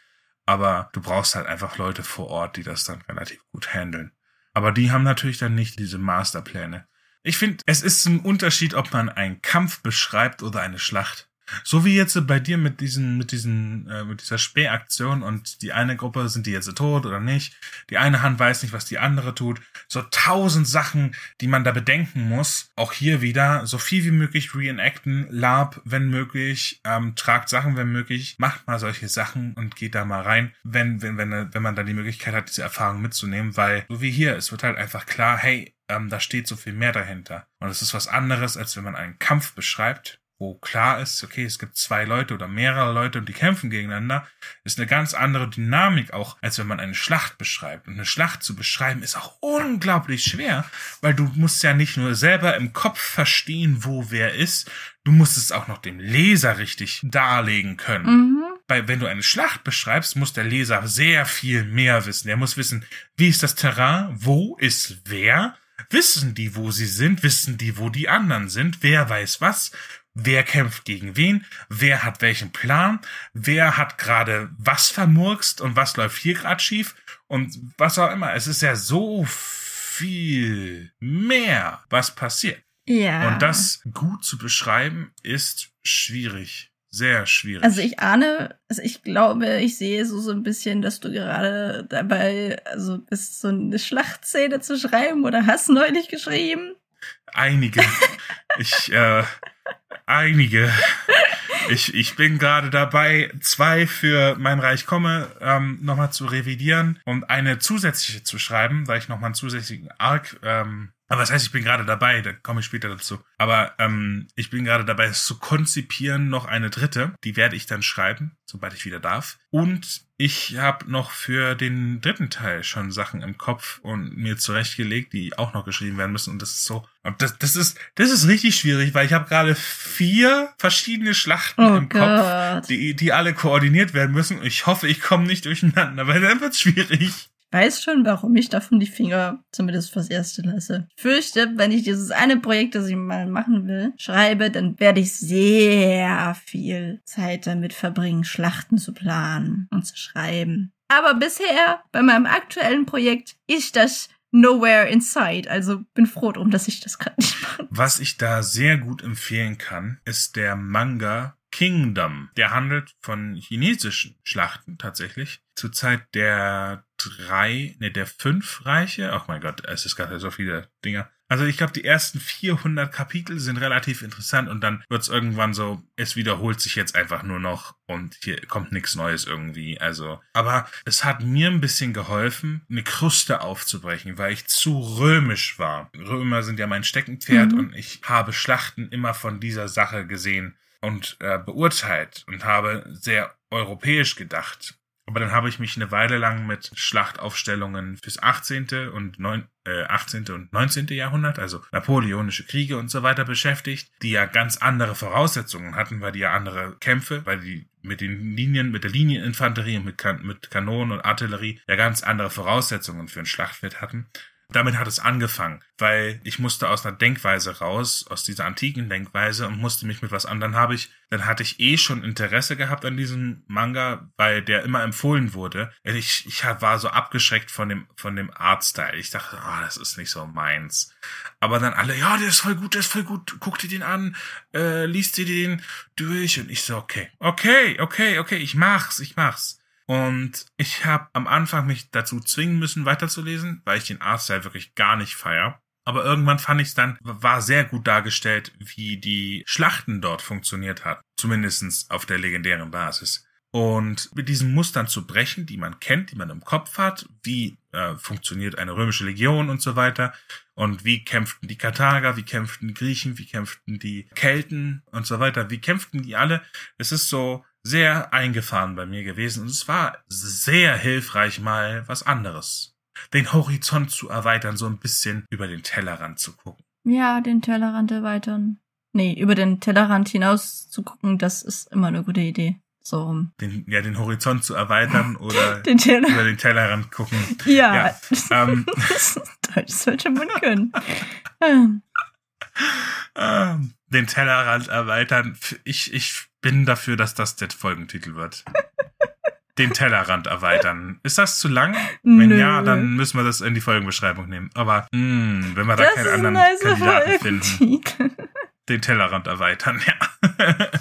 Aber du brauchst halt einfach Leute vor Ort, die das dann relativ gut handeln. Aber die haben natürlich dann nicht diese Masterpläne. Ich finde, es ist ein Unterschied, ob man einen Kampf beschreibt oder eine Schlacht. So wie jetzt bei dir mit diesen, mit diesen, äh, mit dieser Spähaktion und die eine Gruppe sind die jetzt tot oder nicht. Die eine Hand weiß nicht, was die andere tut. So tausend Sachen, die man da bedenken muss. Auch hier wieder so viel wie möglich reenacten, Lab, wenn möglich, ähm, tragt Sachen, wenn möglich, macht mal solche Sachen und geht da mal rein, wenn, wenn, wenn, wenn man dann die Möglichkeit hat, diese Erfahrung mitzunehmen, weil so wie hier, es wird halt einfach klar, hey, ähm, da steht so viel mehr dahinter. Und es ist was anderes, als wenn man einen Kampf beschreibt wo klar ist, okay, es gibt zwei Leute oder mehrere Leute und die kämpfen gegeneinander, ist eine ganz andere Dynamik auch, als wenn man eine Schlacht beschreibt. Und eine Schlacht zu beschreiben ist auch unglaublich schwer, weil du musst ja nicht nur selber im Kopf verstehen, wo wer ist, du musst es auch noch dem Leser richtig darlegen können. Mhm. Weil wenn du eine Schlacht beschreibst, muss der Leser sehr viel mehr wissen. Er muss wissen, wie ist das Terrain, wo ist wer, Wissen die, wo sie sind? Wissen die, wo die anderen sind? Wer weiß was? Wer kämpft gegen wen, wer hat welchen Plan, wer hat gerade was vermurkst und was läuft hier gerade schief und was auch immer. Es ist ja so viel mehr, was passiert. Ja. Und das gut zu beschreiben ist schwierig. Sehr schwierig. Also ich ahne, also ich glaube, ich sehe so so ein bisschen, dass du gerade dabei, also bist so eine Schlachtszene zu schreiben oder hast neulich geschrieben. Einige. ich äh, einige. Ich, ich bin gerade dabei, zwei für mein Reich komme ähm, nochmal zu revidieren und eine zusätzliche zu schreiben, weil ich nochmal einen zusätzlichen Arc ähm, aber das heißt, ich bin gerade dabei, da komme ich später dazu. Aber ähm, ich bin gerade dabei, es zu konzipieren, noch eine dritte. Die werde ich dann schreiben, sobald ich wieder darf. Und ich habe noch für den dritten Teil schon Sachen im Kopf und mir zurechtgelegt, die auch noch geschrieben werden müssen. Und das ist so, das, das ist, das ist richtig schwierig, weil ich habe gerade vier verschiedene Schlachten oh im Gott. Kopf, die, die alle koordiniert werden müssen. Ich hoffe, ich komme nicht durcheinander, weil dann wird's schwierig weiß schon, warum ich davon die Finger zumindest fürs Erste lasse. Ich fürchte, wenn ich dieses eine Projekt, das ich mal machen will, schreibe, dann werde ich sehr viel Zeit damit verbringen, Schlachten zu planen und zu schreiben. Aber bisher, bei meinem aktuellen Projekt, ist das nowhere inside. Also bin froh drum, dass ich das gerade nicht mache. Was ich da sehr gut empfehlen kann, ist der Manga Kingdom. Der handelt von chinesischen Schlachten tatsächlich. Zur Zeit der drei, ne, der fünf Reiche. Oh mein Gott, es ist gerade so viele Dinger. Also ich glaube, die ersten 400 Kapitel sind relativ interessant und dann wird es irgendwann so, es wiederholt sich jetzt einfach nur noch und hier kommt nichts Neues irgendwie. Also, aber es hat mir ein bisschen geholfen, eine Kruste aufzubrechen, weil ich zu römisch war. Römer sind ja mein Steckenpferd mhm. und ich habe Schlachten immer von dieser Sache gesehen und äh, beurteilt und habe sehr europäisch gedacht. Aber dann habe ich mich eine Weile lang mit Schlachtaufstellungen fürs 18. und 9, äh, 18. und 19. Jahrhundert, also napoleonische Kriege und so weiter beschäftigt, die ja ganz andere Voraussetzungen hatten, weil die ja andere Kämpfe, weil die mit den Linien, mit der Linieninfanterie und mit, kan mit Kanonen und Artillerie ja ganz andere Voraussetzungen für ein Schlachtfeld hatten. Damit hat es angefangen, weil ich musste aus einer Denkweise raus, aus dieser antiken Denkweise und musste mich mit was anderem habe ich, dann hatte ich eh schon Interesse gehabt an diesem Manga, weil der immer empfohlen wurde. Ich, ich war so abgeschreckt von dem, von dem Artstyle. Ich dachte, oh, das ist nicht so meins. Aber dann alle, ja, der ist voll gut, der ist voll gut, guck dir den an, äh, liest dir den durch und ich so, okay, okay, okay, okay, ich mach's, ich mach's. Und ich habe am Anfang mich dazu zwingen müssen, weiterzulesen, weil ich den Artstyle wirklich gar nicht feier. Aber irgendwann fand ich es dann, war sehr gut dargestellt, wie die Schlachten dort funktioniert hat. Zumindestens auf der legendären Basis. und mit diesen Mustern zu brechen, die man kennt, die man im Kopf hat, wie äh, funktioniert eine römische Legion und so weiter und wie kämpften die Karthager, wie kämpften die Griechen, wie kämpften die Kelten und so weiter, wie kämpften die alle. Es ist so sehr eingefahren bei mir gewesen und es war sehr hilfreich, mal was anderes. Den Horizont zu erweitern, so ein bisschen über den Tellerrand zu gucken. Ja, den Tellerrand erweitern. Nee, über den Tellerrand hinaus zu gucken, das ist immer eine gute Idee. So rum. Den, ja, den Horizont zu erweitern oder Den über den Tellerrand gucken. Ja. Ja, ähm. Deutsch sollte man können. Ähm, Ähm, den Tellerrand erweitern. Ich, ich bin dafür, dass das der Folgentitel wird. Den Tellerrand erweitern. Ist das zu lang? Wenn Nö. ja, dann müssen wir das in die Folgenbeschreibung nehmen. Aber mh, wenn wir da Das keinen anderen nicer Kandidaten finden, den Tellerrand erweitern, ja.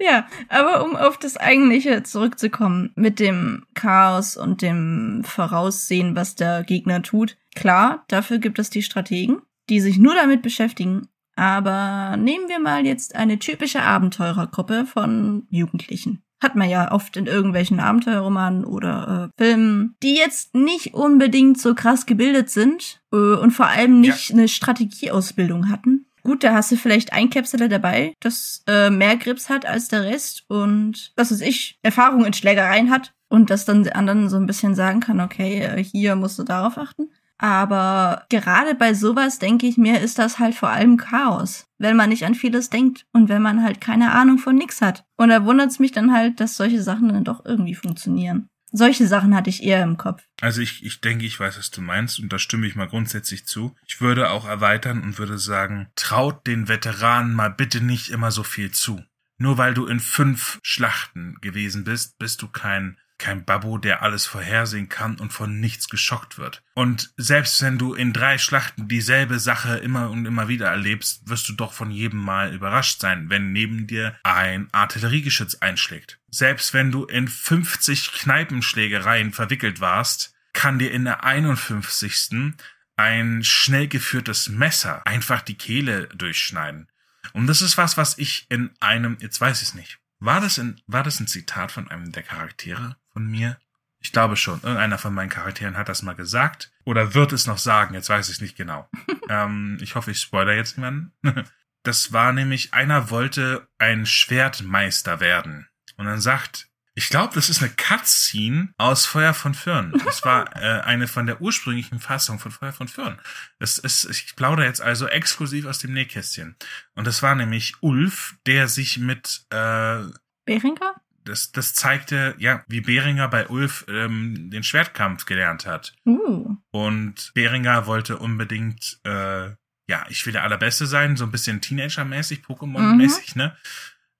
Ja, aber um auf das Eigentliche zurückzukommen, mit dem Chaos und dem Voraussehen, was der Gegner tut. Klar, dafür gibt es die Strategen, die sich nur damit beschäftigen. Aber nehmen wir mal jetzt eine typische Abenteurergruppe von Jugendlichen. Hat man ja oft in irgendwelchen Abenteuerromanen oder äh, Filmen, die jetzt nicht unbedingt so krass gebildet sind äh, und vor allem nicht eine Strategieausbildung hatten. Gut, da hast du vielleicht ein Käpsele dabei, das äh, mehr Grips hat als der Rest und was weiß ich, Erfahrung in Schlägereien hat und das dann den anderen so ein bisschen sagen kann, okay, äh, hier musst du darauf achten. Aber gerade bei sowas, denke ich mir, ist das halt vor allem Chaos, wenn man nicht an vieles denkt und wenn man halt keine Ahnung von nix hat. Und da wundert es mich dann halt, dass solche Sachen dann doch irgendwie funktionieren. Solche Sachen hatte ich eher im Kopf. Also ich, ich denke, ich weiß, was du meinst und da stimme ich mal grundsätzlich zu. Ich würde auch erweitern und würde sagen, traut den Veteranen mal bitte nicht immer so viel zu. Nur weil du in fünf Schlachten gewesen bist, bist du kein kein Babbo, der alles vorhersehen kann und von nichts geschockt wird. Und selbst wenn du in drei Schlachten dieselbe Sache immer und immer wieder erlebst, wirst du doch von jedem Mal überrascht sein, wenn neben dir ein Artilleriegeschütz einschlägt. Selbst wenn du in 50 Kneipenschlägereien verwickelt warst, kann dir in der 51. ein schnell geführtes Messer einfach die Kehle durchschneiden. Und das ist was, was ich in einem, jetzt weiß ich es nicht. War das, in, war das ein Zitat von einem der Charaktere von mir? Ich glaube schon. Irgendeiner von meinen Charakteren hat das mal gesagt. Oder wird es noch sagen. Jetzt weiß ich nicht genau. ähm, ich hoffe, ich spoiler jetzt niemanden. das war nämlich, einer wollte ein Schwertmeister werden. Und dann sagt, ich glaube, das ist eine Cutscene aus Feuer von Firn. Das war äh, eine von der ursprünglichen Fassung von Feuer von Firn. Das ist, ich plaudere jetzt also exklusiv aus dem Nähkästchen. Und das war nämlich Ulf, der sich mit äh, Beringer? das, das zeigte, ja, wie Beringer bei Ulf ähm, den Schwertkampf gelernt hat. Uh. Und Beringer wollte unbedingt, äh, ja, ich will der Allerbeste sein, so ein bisschen Teenager-mäßig, Pokémon-mäßig, ne?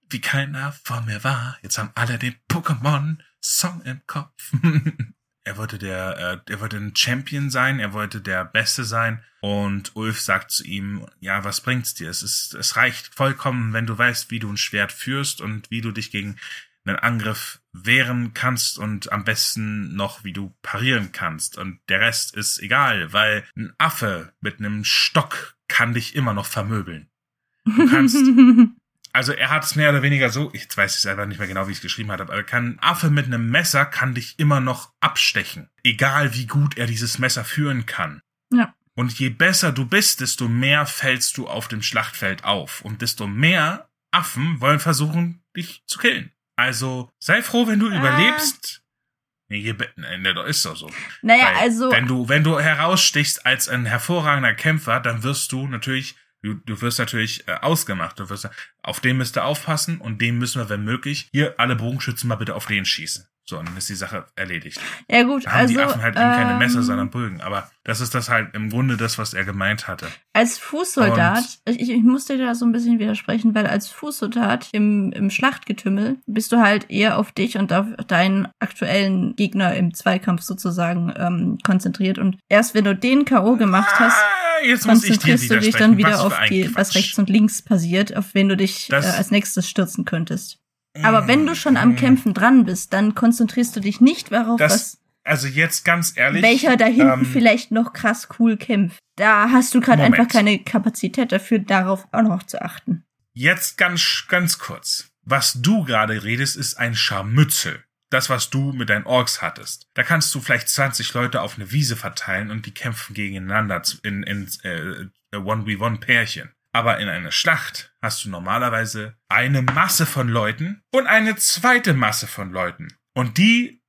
Wie keiner vor mir war. Jetzt haben alle den Pokémon-Song im Kopf. er wollte der, äh, er wollte ein Champion sein, er wollte der Beste sein. Und Ulf sagt zu ihm, ja, was bringt's dir? Es ist, es reicht vollkommen, wenn du weißt, wie du ein Schwert führst und wie du dich gegen einen Angriff wehren kannst und am besten noch, wie du parieren kannst. Und der Rest ist egal, weil ein Affe mit einem Stock kann dich immer noch vermöbeln. Du kannst, also er hat es mehr oder weniger so, ich weiß es selber nicht mehr genau, wie ich es geschrieben habe, aber kann, ein Affe mit einem Messer kann dich immer noch abstechen. Egal wie gut er dieses Messer führen kann. Ja. Und je besser du bist, desto mehr fällst du auf dem Schlachtfeld auf. Und desto mehr Affen wollen versuchen, dich zu killen. Also sei froh, wenn du Ah. überlebst. Nee, hier, nee, nee, das ist doch so. naja, Weil also. Wenn du, wenn du herausstichst als ein hervorragender Kämpfer, dann wirst du natürlich, du, du wirst natürlich äh, ausgemacht. Du wirst, auf den müsst ihr aufpassen und den müssen wir, wenn möglich, hier alle Bogenschützen mal bitte auf den schießen. So, und dann ist die Sache erledigt. Ja gut, Da haben also die Affen halt eben keine ähm, Messer, sondern Bögen. Aber das ist das halt im Grunde das, was er gemeint hatte. als Fußsoldat, ich, ich musste dir da so ein bisschen widersprechen, weil als Fußsoldat im, im Schlachtgetümmel bist du halt eher auf dich und auf deinen aktuellen Gegner im Zweikampf sozusagen ähm, konzentriert und erst wenn du den K.O. gemacht hast, Ah, jetzt muss ich dir konzentrierst du dich dann wieder was auf die, Quatsch. was rechts und links passiert, auf wen du dich äh, als nächstes stürzen könntest. Aber wenn du schon Mm. am Kämpfen dran bist, dann konzentrierst du dich nicht darauf, Das, was also jetzt ganz ehrlich. welcher da hinten ähm, vielleicht noch krass cool kämpft. Da hast du gerade einfach keine Kapazität dafür, darauf auch noch zu achten. Jetzt ganz, ganz kurz. Was du gerade redest, ist ein Scharmützel. Das, was du mit deinen Orks hattest. Da kannst du vielleicht 20 Leute auf eine Wiese verteilen und die kämpfen gegeneinander in, in äh, 1v1-Pärchen. Aber in einer Schlacht hast du normalerweise eine Masse von Leuten und eine zweite Masse von Leuten. Und die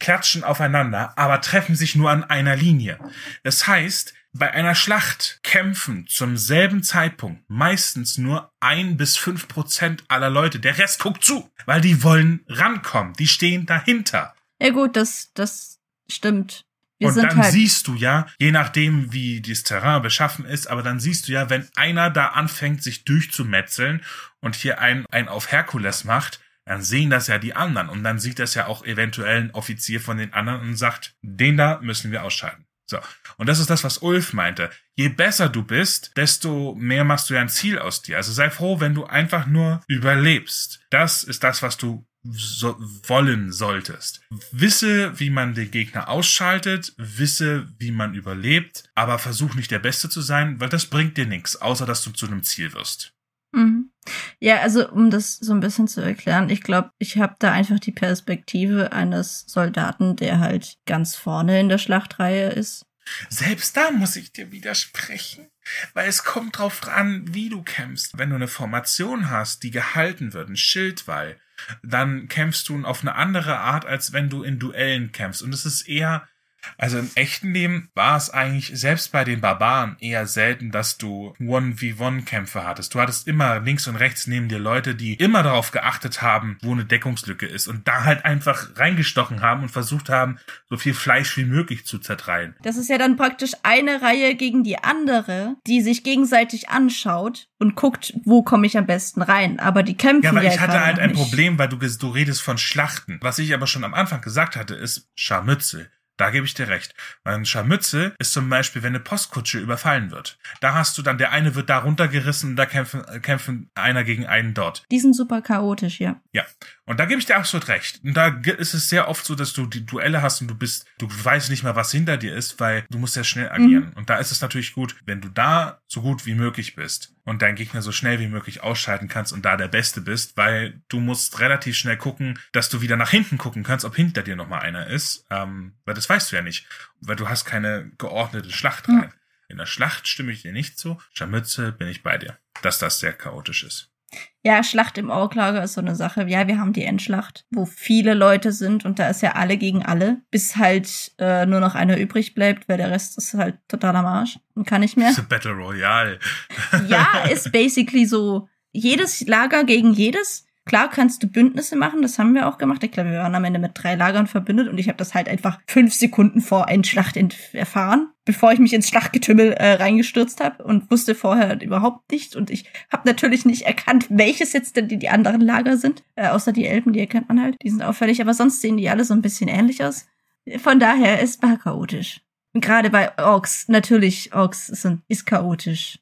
klatschen aufeinander, aber treffen sich nur an einer Linie. Das heißt, bei einer Schlacht kämpfen zum selben Zeitpunkt meistens nur ein bis fünf Prozent aller Leute. Der Rest guckt zu, weil die wollen rankommen. Die stehen dahinter. Ja gut, das, das stimmt. Wir und dann halt siehst du ja, je nachdem, wie das Terrain beschaffen ist, aber dann siehst du ja, wenn einer da anfängt, sich durchzumetzeln und hier ein, ein auf Herkules macht, dann sehen das ja die anderen und dann sieht das ja auch eventuell ein Offizier von den anderen und sagt, den da müssen wir ausschalten. So. Und das ist das, was Ulf meinte. Je besser du bist, desto mehr machst du ja ein Ziel aus dir. Also sei froh, wenn du einfach nur überlebst. Das ist das, was du so wollen solltest. Wisse, wie man den Gegner ausschaltet, wisse, wie man überlebt, aber versuch nicht der Beste zu sein, weil das bringt dir nichts, außer dass du zu einem Ziel wirst. Mhm. Ja, also um das so ein bisschen zu erklären, ich glaube, ich habe da einfach die Perspektive eines Soldaten, der halt ganz vorne in der Schlachtreihe ist. Selbst da muss ich dir widersprechen, weil es kommt drauf an, wie du kämpfst. Wenn du eine Formation hast, die gehalten wird, ein Schildwall, dann kämpfst du auf eine andere Art, als wenn du in Duellen kämpfst. Und es ist eher also im echten Leben war es eigentlich selbst bei den Barbaren eher selten, dass du 1v1-Kämpfe hattest. Du hattest immer links und rechts neben dir Leute, die immer darauf geachtet haben, wo eine Deckungslücke ist und da halt einfach reingestochen haben und versucht haben, so viel Fleisch wie möglich zu zertreiben. Das ist ja dann praktisch eine Reihe gegen die andere, die sich gegenseitig anschaut und guckt, wo komme ich am besten rein. Aber die kämpfen ja. Aber ja ich hatte halt ein nicht. Problem, weil du, du redest von Schlachten. Was ich aber schon am Anfang gesagt hatte, ist Scharmützel. Da gebe ich dir recht. Ein Scharmützel ist zum Beispiel, wenn eine Postkutsche überfallen wird. Da hast du dann, der eine wird da runtergerissen, da kämpfen, kämpfen einer gegen einen dort. Die sind super chaotisch, ja. Ja. Und da gebe ich dir absolut recht. Und da ist es sehr oft so, dass du die Duelle hast und du bist, du weißt nicht mehr, was hinter dir ist, weil du musst ja schnell agieren. Mhm. Und da ist es natürlich gut, wenn du da so gut wie möglich bist und deinen Gegner so schnell wie möglich ausschalten kannst und da der Beste bist, weil du musst relativ schnell gucken, dass du wieder nach hinten gucken kannst, ob hinter dir nochmal einer ist. Ähm, weil das weißt du ja nicht, weil du hast keine geordnete Schlacht rein. Mhm. In der Schlacht stimme ich dir nicht zu. Scharmütze bin ich bei dir, dass das sehr chaotisch ist. Ja, Schlacht im Orklager ist so eine Sache. Ja, wir haben die Endschlacht, wo viele Leute sind und da ist ja alle gegen alle, bis halt äh, nur noch einer übrig bleibt, weil der Rest ist halt total am Arsch und kann nicht mehr. Das ist Battle Royale. ja, ist basically so jedes Lager gegen jedes. Klar kannst du Bündnisse machen, das haben wir auch gemacht. Ich glaube, wir waren am Ende mit drei Lagern verbündet und ich habe das halt einfach fünf Sekunden vor Endschlacht erfahren, bevor ich mich ins Schlachtgetümmel äh, reingestürzt habe und wusste vorher überhaupt nicht. Und ich habe natürlich nicht erkannt, welches jetzt denn die, die anderen Lager sind. Äh, außer die Elben, die erkennt man halt. Die sind auffällig, aber sonst sehen die alle so ein bisschen ähnlich aus. Von daher, es war chaotisch. Gerade bei Orks, natürlich, Orks sind, ist chaotisch.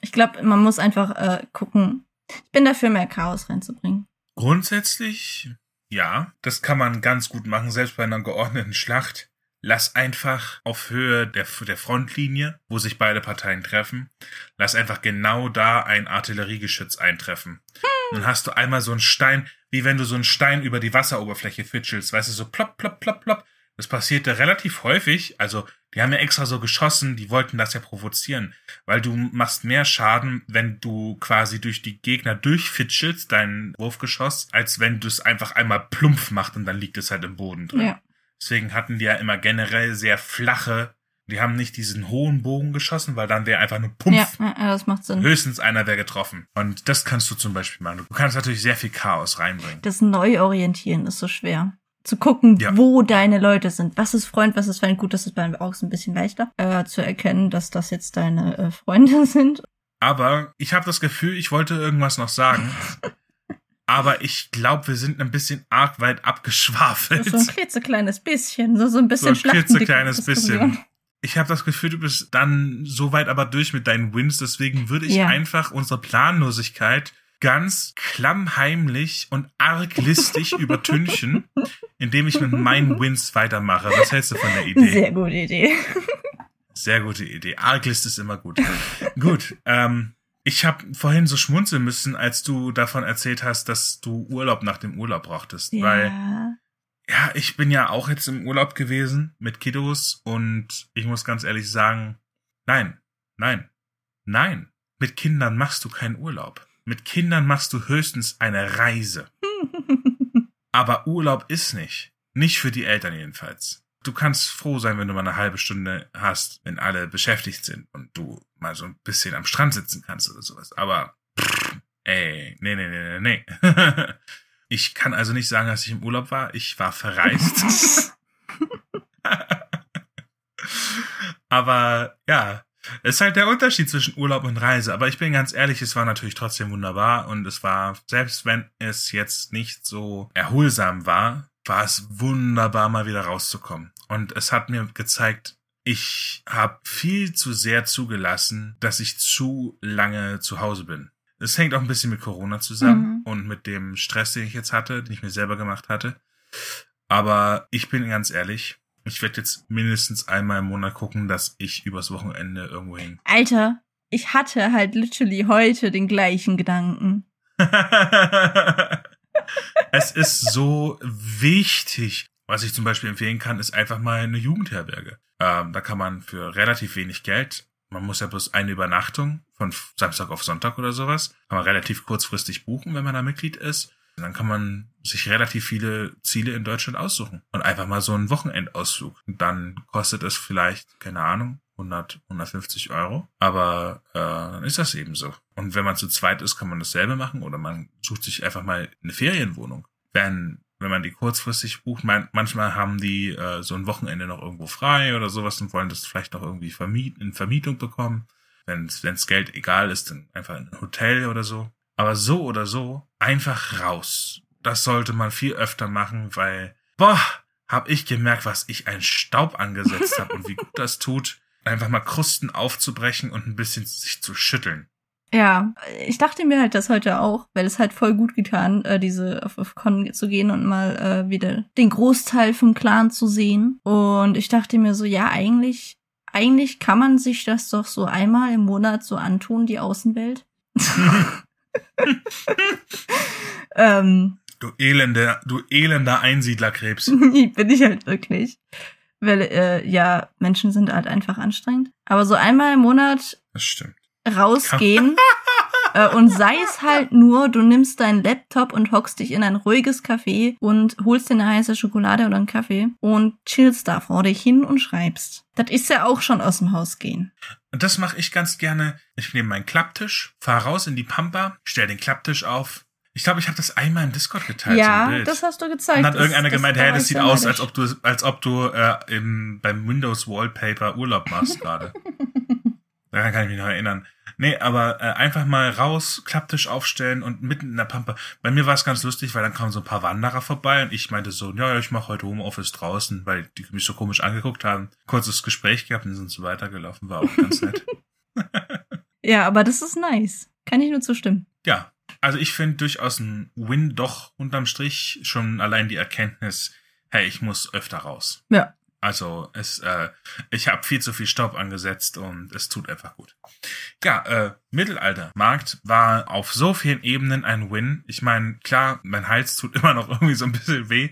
Ich glaube, man muss einfach äh, gucken, ich bin dafür, mehr Chaos reinzubringen. Grundsätzlich, ja, das kann man ganz gut machen, selbst bei einer geordneten Schlacht. Lass einfach auf Höhe der, der Frontlinie, wo sich beide Parteien treffen, lass einfach genau da ein Artilleriegeschütz eintreffen. Hm. Dann hast du einmal so einen Stein, wie wenn du so einen Stein über die Wasseroberfläche fitschelst, weißt du, so plopp, plopp, plopp, plopp. Das passierte relativ häufig, also die haben ja extra so geschossen, die wollten das ja provozieren, weil du machst mehr Schaden, wenn du quasi durch die Gegner durchfitschelst, dein Wurfgeschoss, als wenn du es einfach einmal plumpf macht und dann liegt es halt im Boden drin. Ja. Deswegen hatten die ja immer generell sehr flache, die haben nicht diesen hohen Bogen geschossen, weil dann wäre einfach nur Pumpf. Ja, das macht Sinn. Höchstens einer wäre getroffen. Und das kannst du zum Beispiel machen. Du kannst natürlich sehr viel Chaos reinbringen. Das Neuorientieren ist so schwer zu gucken, ja. wo deine Leute sind. Was ist Freund, was ist Feind? Gut, das ist bei auch so ein bisschen leichter äh, zu erkennen, dass das jetzt deine äh, Freunde sind. Aber ich habe das Gefühl, ich wollte irgendwas noch sagen. aber ich glaube, wir sind ein bisschen arg weit abgeschwafelt. So ein klitzekleines bisschen, so, so ein bisschen So ein klitzekleines bisschen. Ich habe das Gefühl, du bist dann so weit aber durch mit deinen Wins, deswegen würde ich ja. einfach unsere Planlosigkeit ganz klammheimlich und arglistig übertünchen, indem ich mit meinen Wins weitermache. Was hältst du von der Idee? Sehr gute Idee. Sehr gute Idee. Arglist ist immer gut. gut. Ähm, Ich habe vorhin so schmunzeln müssen, als du davon erzählt hast, dass du Urlaub nach dem Urlaub brauchtest. Ja. Weil, ja, ich bin ja auch jetzt im Urlaub gewesen mit Kiddos und ich muss ganz ehrlich sagen, nein, nein, nein. Mit Kindern machst du keinen Urlaub. Mit Kindern machst du höchstens eine Reise. Aber Urlaub ist nicht. Nicht für die Eltern jedenfalls. Du kannst froh sein, wenn du mal eine halbe Stunde hast, wenn alle beschäftigt sind und du mal so ein bisschen am Strand sitzen kannst oder sowas. Aber, pff, ey, nee, nee, nee, nee, nee. Ich kann also nicht sagen, dass ich im Urlaub war. Ich war verreist. Aber ja, ist halt der Unterschied zwischen Urlaub und Reise. Aber ich bin ganz ehrlich, es war natürlich trotzdem wunderbar und es war, selbst wenn es jetzt nicht so erholsam war, war es wunderbar, mal wieder rauszukommen. Und es hat mir gezeigt, ich habe viel zu sehr zugelassen, dass ich zu lange zu Hause bin. Es hängt auch ein bisschen mit Corona zusammen Mhm. und mit dem Stress, den ich jetzt hatte, den ich mir selber gemacht hatte. Aber ich bin ganz ehrlich, ich werde jetzt mindestens einmal im Monat gucken, dass ich übers Wochenende irgendwo hin. Alter, ich hatte halt literally heute den gleichen Gedanken. es ist so wichtig. Was ich zum Beispiel empfehlen kann, ist einfach mal eine Jugendherberge. Ähm, da kann man für relativ wenig Geld, man muss ja bloß eine Übernachtung von Samstag auf Sonntag oder sowas, kann man relativ kurzfristig buchen, wenn man da Mitglied ist. Dann kann man sich relativ viele Ziele in Deutschland aussuchen und einfach mal so einen Wochenendausflug. Und dann kostet es vielleicht, keine Ahnung, 100, 150 Euro. Aber äh, dann ist das eben so. Und wenn man zu zweit ist, kann man dasselbe machen oder man sucht sich einfach mal eine Ferienwohnung. Wenn, wenn man die kurzfristig bucht, man, manchmal haben die äh, so ein Wochenende noch irgendwo frei oder sowas und wollen das vielleicht noch irgendwie vermieten, in Vermietung bekommen. Wenn es Geld egal ist, dann einfach in ein Hotel oder so. Aber so oder so, einfach raus. Das sollte man viel öfter machen, weil, boah, hab ich gemerkt, was ich ein Staub angesetzt habe und wie gut das tut, einfach mal Krusten aufzubrechen und ein bisschen sich zu schütteln. Ja, ich dachte mir halt das heute auch, weil es halt voll gut getan, äh, diese auf, auf Con zu gehen und mal äh, wieder den Großteil vom Clan zu sehen. Und ich dachte mir so, ja, eigentlich, eigentlich kann man sich das doch so einmal im Monat so antun, die Außenwelt. ähm, Du elende, du elender Einsiedlerkrebs. bin ich halt wirklich. Weil, äh, ja, Menschen sind halt einfach anstrengend. Aber so einmal im Monat rausgehen äh, und sei es halt nur, du nimmst deinen Laptop und hockst dich in ein ruhiges Café und holst dir eine heiße Schokolade oder einen Kaffee und chillst da vor dich hin und schreibst. Das ist ja auch schon aus dem Haus gehen. Und das mache ich ganz gerne. Ich nehme meinen Klapptisch, fahre raus in die Pampa, stell den Klapptisch auf. Ich glaube, ich habe das einmal im Discord geteilt. so ja, Bild. das hast du gezeigt. Und dann hat Das- irgendeiner das- gemeint, hey, das sieht aus, als ob du, als ob du äh, im, beim Windows Wallpaper Urlaub machst gerade. Daran kann ich mich noch erinnern. Nee, aber äh, einfach mal raus, Klapptisch aufstellen und mitten in der Pampa. Bei mir war es ganz lustig, weil dann kamen so ein paar Wanderer vorbei und ich meinte so, ja, ja, ich mache heute Homeoffice draußen, weil die mich so komisch angeguckt haben. Kurzes Gespräch gehabt und sind so weitergelaufen, war auch ganz nett. Ja, aber das ist nice. Kann ich nur zustimmen. Ja, also ich finde durchaus ein Win doch unterm Strich schon allein die Erkenntnis, hey, ich muss öfter raus. Ja. Also es, äh, ich habe viel zu viel Staub angesetzt und es tut einfach gut. Ja, äh, Mittelaltermarkt war auf so vielen Ebenen ein Win. Ich meine, klar, mein Hals tut immer noch irgendwie so ein bisschen weh,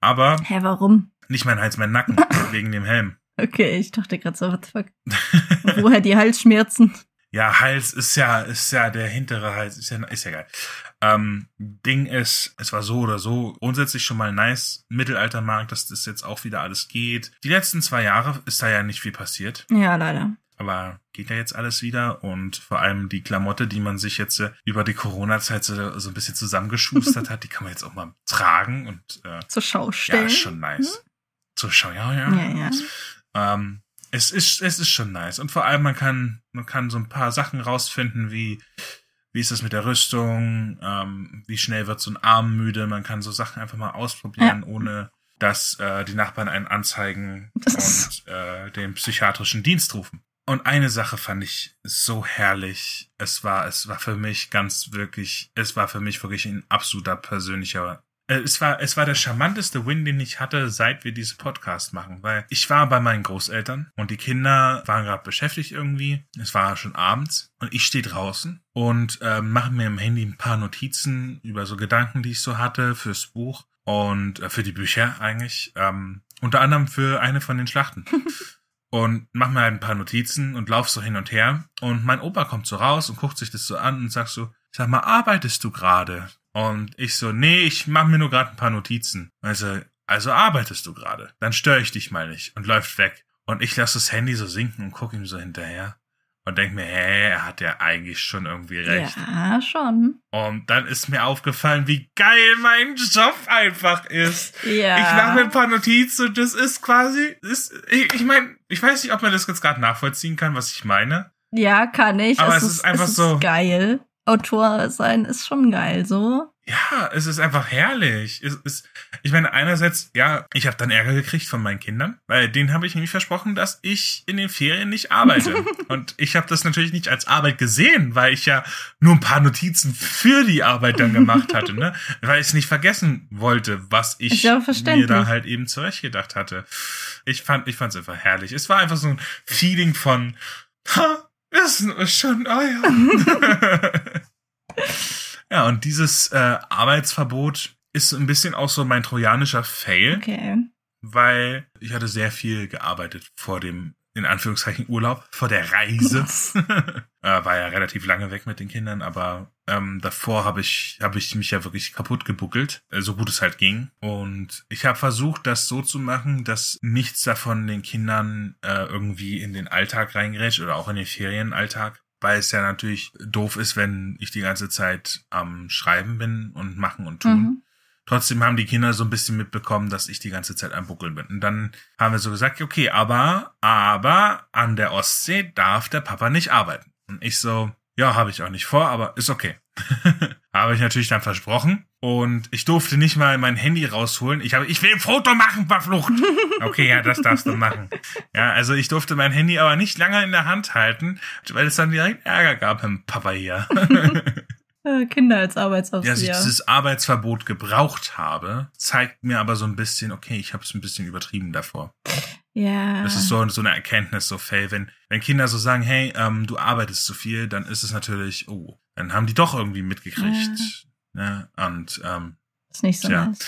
aber Hä, warum? nicht mein Hals, mein Nacken wegen dem Helm. Okay, ich dachte gerade so, what the fuck. Woher die Halsschmerzen? Ja, Hals ist ja, ist ja der hintere Hals, ist ja, ist ja geil. Ähm, Ding ist, es war so oder so grundsätzlich schon mal nice, Mittelaltermarkt, dass das jetzt auch wieder alles geht. Die letzten zwei Jahre ist da ja nicht viel passiert, Ja, leider. aber geht ja jetzt alles wieder und vor allem die Klamotte, die man sich jetzt äh, über die Corona-Zeit so, so ein bisschen zusammengeschustert hat, die kann man jetzt auch mal tragen und äh, Zur Schau stellen. ja, ist schon nice. Zur Schau, ja, ja. Ja, ja. Ähm, es ist, es ist schon nice. Und vor allem, man kann, man kann so ein paar Sachen rausfinden, wie, wie ist das mit der Rüstung, ähm, wie schnell wird so ein Arm müde. Man kann so Sachen einfach mal ausprobieren, ohne dass äh, die Nachbarn einen anzeigen und äh, den psychiatrischen Dienst rufen. Und eine Sache fand ich so herrlich. Es war, es war für mich ganz wirklich, es war für mich wirklich ein absoluter persönlicher es war, es war der charmanteste Win, den ich hatte, seit wir diese Podcast machen, weil ich war bei meinen Großeltern und die Kinder waren gerade beschäftigt irgendwie. Es war schon abends und ich stehe draußen und äh, mache mir im Handy ein paar Notizen über so Gedanken, die ich so hatte fürs Buch und äh, für die Bücher eigentlich. Ähm, unter anderem für eine von den Schlachten. und mach mir halt ein paar Notizen und lauf so hin und her. Und mein Opa kommt so raus und guckt sich das so an und sagt so, sag mal, arbeitest du gerade? Und ich so, nee, ich mach mir nur gerade ein paar Notizen. Also, also arbeitest du gerade. Dann störe ich dich mal nicht und läuft weg. Und ich lasse das Handy so sinken und gucke ihm so hinterher und denke mir, hä, er hat ja eigentlich schon irgendwie recht. Ja, schon. Und dann ist mir aufgefallen, wie geil mein Job einfach ist. Ja. Ich mache mir ein paar Notizen und das ist quasi, ist, ich, ich meine, ich weiß nicht, ob man das jetzt gerade nachvollziehen kann, was ich meine. Ja, kann ich. Aber es ist einfach es ist so- geil. Autor sein ist schon geil, so. Ja, es ist einfach herrlich. Es ist, ich meine, einerseits, ja, ich habe dann Ärger gekriegt von meinen Kindern, weil denen habe ich nämlich versprochen, dass ich in den Ferien nicht arbeite. und ich habe das natürlich nicht als Arbeit gesehen, weil ich ja nur ein paar Notizen für die Arbeit dann gemacht hatte, ne? Weil ich es nicht vergessen wollte, was ich ja mir da halt eben zurechtgedacht hatte. Ich fand, ich fand es einfach herrlich. Es war einfach so ein Feeling von, ha, ist ist schon, ja. Ja, und dieses äh, Arbeitsverbot ist ein bisschen auch so mein trojanischer Fail, Okay. weil ich hatte sehr viel gearbeitet vor dem, in Anführungszeichen, Urlaub, vor der Reise. äh, war ja relativ lange weg mit den Kindern, aber ähm, davor habe ich, hab ich mich ja wirklich kaputt gebuckelt, äh, so gut es halt ging. Und ich habe versucht, das so zu machen, dass nichts davon den Kindern äh, irgendwie in den Alltag reingerätscht oder auch in den Ferienalltag weil es ja natürlich doof ist, wenn ich die ganze Zeit am Schreiben bin und machen und tun. Mhm. Trotzdem haben die Kinder so ein bisschen mitbekommen, dass ich die ganze Zeit am Buckeln bin. Und dann haben wir so gesagt, okay, aber, aber an der Ostsee darf der Papa nicht arbeiten. Und ich so, ja, habe ich auch nicht vor, aber ist okay. habe ich natürlich dann versprochen. Und ich durfte nicht mal mein Handy rausholen. Ich habe, ich will ein Foto machen, verflucht. Okay, ja, das darfst du machen. Ja, also ich durfte mein Handy aber nicht lange in der Hand halten, weil es dann direkt Ärger gab mit Papa hier. Äh, Kinder als dass ich Arbeitsaufseher. dieses Arbeitsverbot gebraucht habe, zeigt mir aber so ein bisschen, okay, ich habe es ein bisschen übertrieben davor. Ja. Das ist so, so eine Erkenntnis, so Faye, wenn, wenn Kinder so sagen, hey, ähm, du arbeitest zu viel, dann ist es natürlich, oh, dann haben die doch irgendwie mitgekriegt. Ne? Und ähm, ist nicht so Tja. nice.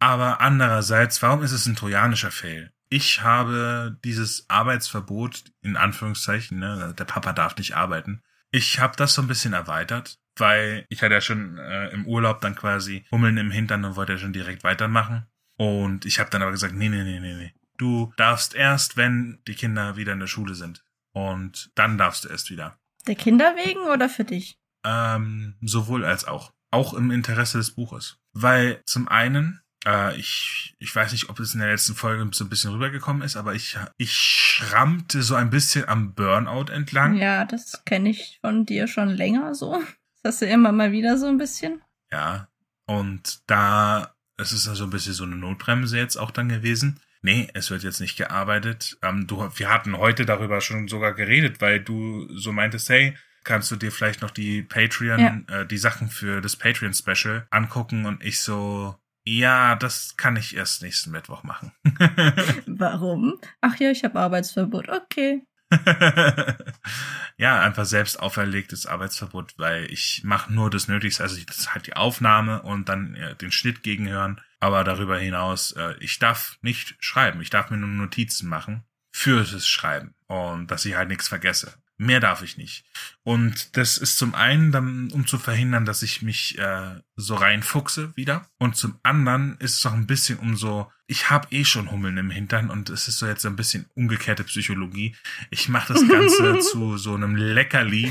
aber andererseits, warum ist es ein trojanischer Fail? Ich habe dieses Arbeitsverbot, in Anführungszeichen, ne, der Papa darf nicht arbeiten. Ich habe das so ein bisschen erweitert, weil ich hatte ja schon äh, im Urlaub dann quasi Hummeln im Hintern und wollte ja schon direkt weitermachen. Und ich habe dann aber gesagt, nee, nee, nee, nee, nee. Du darfst erst, wenn die Kinder wieder in der Schule sind. Und dann darfst du erst wieder. Der Kinder wegen oder für dich? Ähm, sowohl als auch. Auch im Interesse des Buches. Weil zum einen, äh, ich, ich weiß nicht, ob es in der letzten Folge so ein bisschen rübergekommen ist, aber ich, ich schrammte so ein bisschen am Burnout entlang. Ja, das kenne ich von dir schon länger so. Das hast du immer mal wieder so ein bisschen. Ja. Und da, es ist also ein bisschen so eine Notbremse jetzt auch dann gewesen. Nee, es wird jetzt nicht gearbeitet. Ähm, du, wir hatten heute darüber schon sogar geredet, weil du so meintest, hey, kannst du dir vielleicht noch die Patreon, äh, die Sachen für das Patreon-Special angucken und ich so, ja, das kann ich erst nächsten Mittwoch machen. Warum? Ach ja, ich habe Arbeitsverbot. Okay. ja, einfach selbst auferlegtes Arbeitsverbot, weil ich mache nur das Nötigste, also ich, das ist halt die Aufnahme und dann äh, den Schnitt gegenhören. Aber darüber hinaus, äh, ich darf nicht schreiben, ich darf mir nur Notizen machen für das Schreiben und dass ich halt nichts vergesse. Mehr darf ich nicht. Und das ist zum einen dann, um zu verhindern, dass ich mich äh, so reinfuchse wieder. Und zum anderen ist es auch ein bisschen um so, ich habe eh schon Hummeln im Hintern und es ist so jetzt ein bisschen umgekehrte Psychologie. Ich mache das Ganze zu so einem Leckerli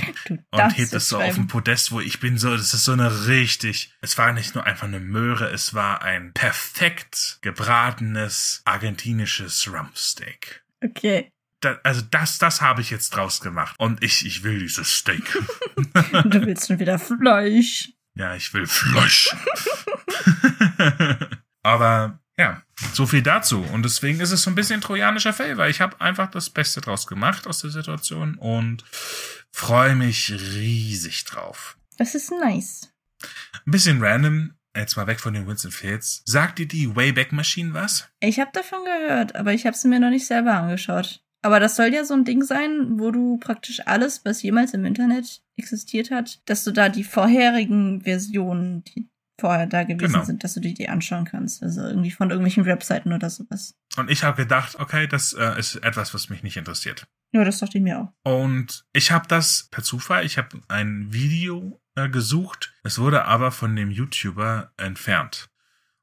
und hebt es so auf den Podest, wo ich bin so, das ist so eine richtig, es war nicht nur einfach eine Möhre, es war ein perfekt gebratenes argentinisches Rumpsteak. Okay. Da, also das, das habe ich jetzt draus gemacht. Und ich, ich will dieses Steak. Du willst schon wieder Fleisch. ja, ich will Fleisch. Aber ja, so viel dazu. Und deswegen ist es so ein bisschen trojanischer Fell, weil ich habe einfach das Beste draus gemacht aus der Situation und freue mich riesig drauf. Das ist nice. Ein bisschen random. jetzt mal weg von den Winston Fields. Sagt dir die Wayback Machine was? Ich habe davon gehört, aber ich habe sie mir noch nicht selber angeschaut. Aber das soll ja so ein Ding sein, wo du praktisch alles, was jemals im Internet existiert hat, dass du da die vorherigen Versionen, die vorher da gewesen Genau. sind, dass du dir die anschauen kannst. Also irgendwie von irgendwelchen Webseiten oder sowas. Und ich habe gedacht, okay, das äh, ist etwas, was mich nicht interessiert. Ja, das dachte ich mir auch. Und ich habe das per Zufall, ich habe ein Video äh, gesucht, es wurde aber von dem YouTuber entfernt.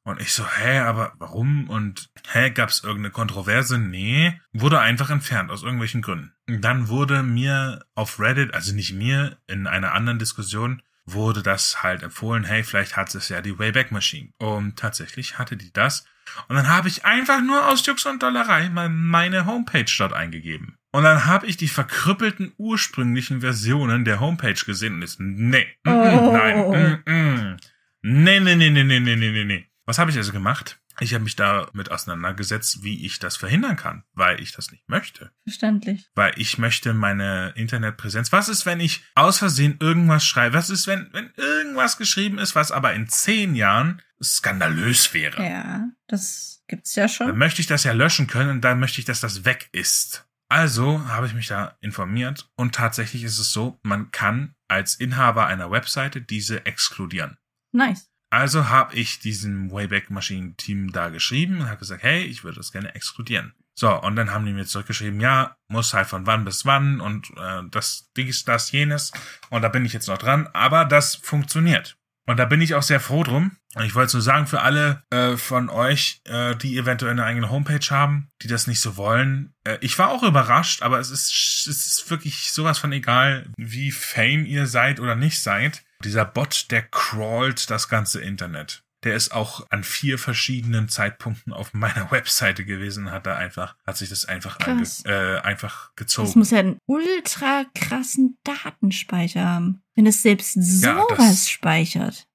Und ich so, hä, aber warum? Und hä, gab's irgendeine Kontroverse? Nee, wurde einfach entfernt aus irgendwelchen Gründen. Dann wurde mir auf Reddit, also nicht mir, in einer anderen Diskussion wurde das halt empfohlen, hey, vielleicht hat es ja die Wayback Machine. Und tatsächlich hatte die das. Und dann habe ich einfach nur aus Jux und Dollerei mal meine Homepage dort eingegeben. Und dann habe ich die verkrüppelten ursprünglichen Versionen der Homepage gesehen und ist, nee, mm, mm, nein, oh. mm, mm. nee, nee, nee, nee, nee, nee, nee, nee. Was habe ich also gemacht? Ich habe mich damit auseinandergesetzt, wie ich das verhindern kann, weil ich das nicht möchte. Verständlich. Weil ich möchte meine Internetpräsenz. Was ist, wenn ich aus Versehen irgendwas schreibe? Was ist, wenn, wenn irgendwas geschrieben ist, was aber in zehn Jahren skandalös wäre? Ja, das gibt's ja Dann schon. möchte ich das ja löschen können und dann möchte ich, dass das weg ist. Also habe ich mich da informiert und tatsächlich ist es so, man kann als Inhaber einer Webseite diese exkludieren. Nice. Also habe ich diesem Wayback Machine Team da geschrieben und habe gesagt, hey, ich würde das gerne exkludieren. So, und dann haben die mir zurückgeschrieben, ja, muss halt von wann bis wann und äh, das, dies, das, jenes. Und da bin ich jetzt noch dran, aber das funktioniert. Und da bin ich auch sehr froh drum. Und ich wollte es nur sagen, für alle äh, von euch, äh, die eventuell eine eigene Homepage haben, die das nicht so wollen. Äh, ich war auch überrascht, aber es ist, es ist wirklich sowas von egal, wie fame ihr seid oder nicht seid. Dieser Bot, der crawlt das ganze Internet. Der ist auch an vier verschiedenen Zeitpunkten auf meiner Webseite gewesen, hat da einfach, hat sich das einfach, äh, einfach Das gezogen. muss ja einen ultra krassen Datenspeicher haben. Wenn es selbst Ja, sowas das- speichert.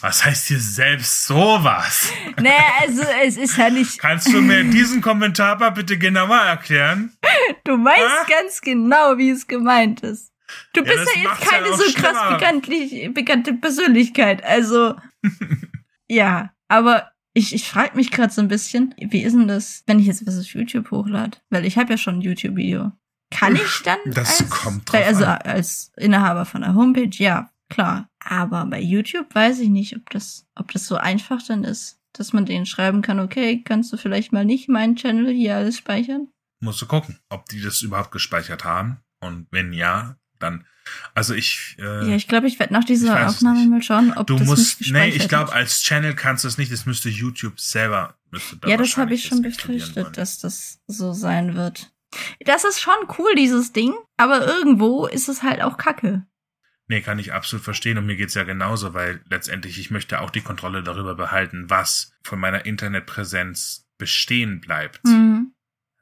Was heißt hier selbst sowas? Nee, also es ist ja nicht. Kannst du mir diesen Kommentar mal bitte genauer erklären? Du weißt Ah? ganz genau, wie es gemeint ist. Du Ja, bist das ja jetzt ja keine so krass bekannte Persönlichkeit. Also ja, aber ich, ich frage mich gerade so ein bisschen, wie ist denn das, wenn ich jetzt was auf YouTube hochlade? Weil ich habe ja schon ein YouTube-Video. Kann ich dann Das als, kommt drauf also an. als Inhaber von der Homepage, ja, klar. Aber bei YouTube weiß ich nicht, ob das, ob das so einfach dann ist, dass man denen schreiben kann, okay, kannst du vielleicht mal nicht meinen Channel hier alles speichern? Musst du gucken, ob die das überhaupt gespeichert haben. Und wenn ja, dann, also ich, äh, Ja, ich glaube, ich werde nach dieser Aufnahme mal schauen, ob du das musst, nicht nee, ich glaube, als Channel kannst du es nicht, das müsste YouTube selber, müsste da Ja, das habe ich schon befürchtet, dass das so sein wird. Das ist schon cool, dieses Ding, aber irgendwo ist es halt auch kacke. Nee, kann ich absolut verstehen und mir geht's ja genauso, weil letztendlich ich möchte auch die Kontrolle darüber behalten, was von meiner Internetpräsenz bestehen bleibt. Mhm.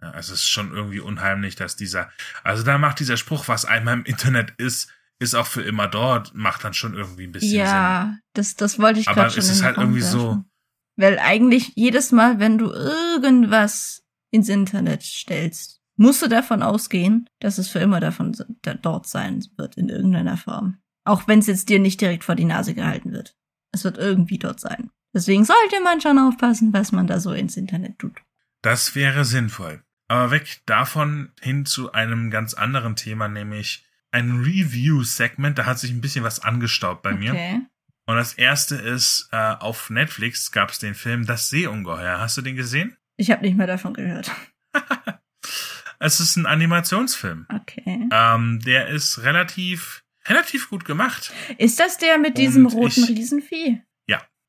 Ja, also es ist schon irgendwie unheimlich, dass dieser, also da macht dieser Spruch, was einmal im Internet ist, ist auch für immer dort, macht dann schon irgendwie ein bisschen Sinn. Ja, das, das wollte ich Aber gerade schon. es in ist halt irgendwie so-. Weil eigentlich jedes Mal, wenn du irgendwas ins Internet stellst, musst du davon ausgehen, dass es für immer davon da, dort sein wird, in irgendeiner Form. Auch wenn es jetzt dir nicht direkt vor die Nase gehalten wird. Es wird irgendwie dort sein. Deswegen sollte man schon aufpassen, was man da so ins Internet tut. Das wäre sinnvoll. Aber weg davon hin zu einem ganz anderen Thema, nämlich ein Review-Segment. Da hat sich ein bisschen was angestaubt bei mir. Okay. Und das erste ist, äh, auf Netflix gab es den Film Das Seeungeheuer. Hast du den gesehen? Ich habe nicht mehr davon gehört. Es ist ein Animationsfilm. Okay. Ähm, der ist relativ, relativ gut gemacht. Ist das der mit diesem Und roten ich- Riesenvieh?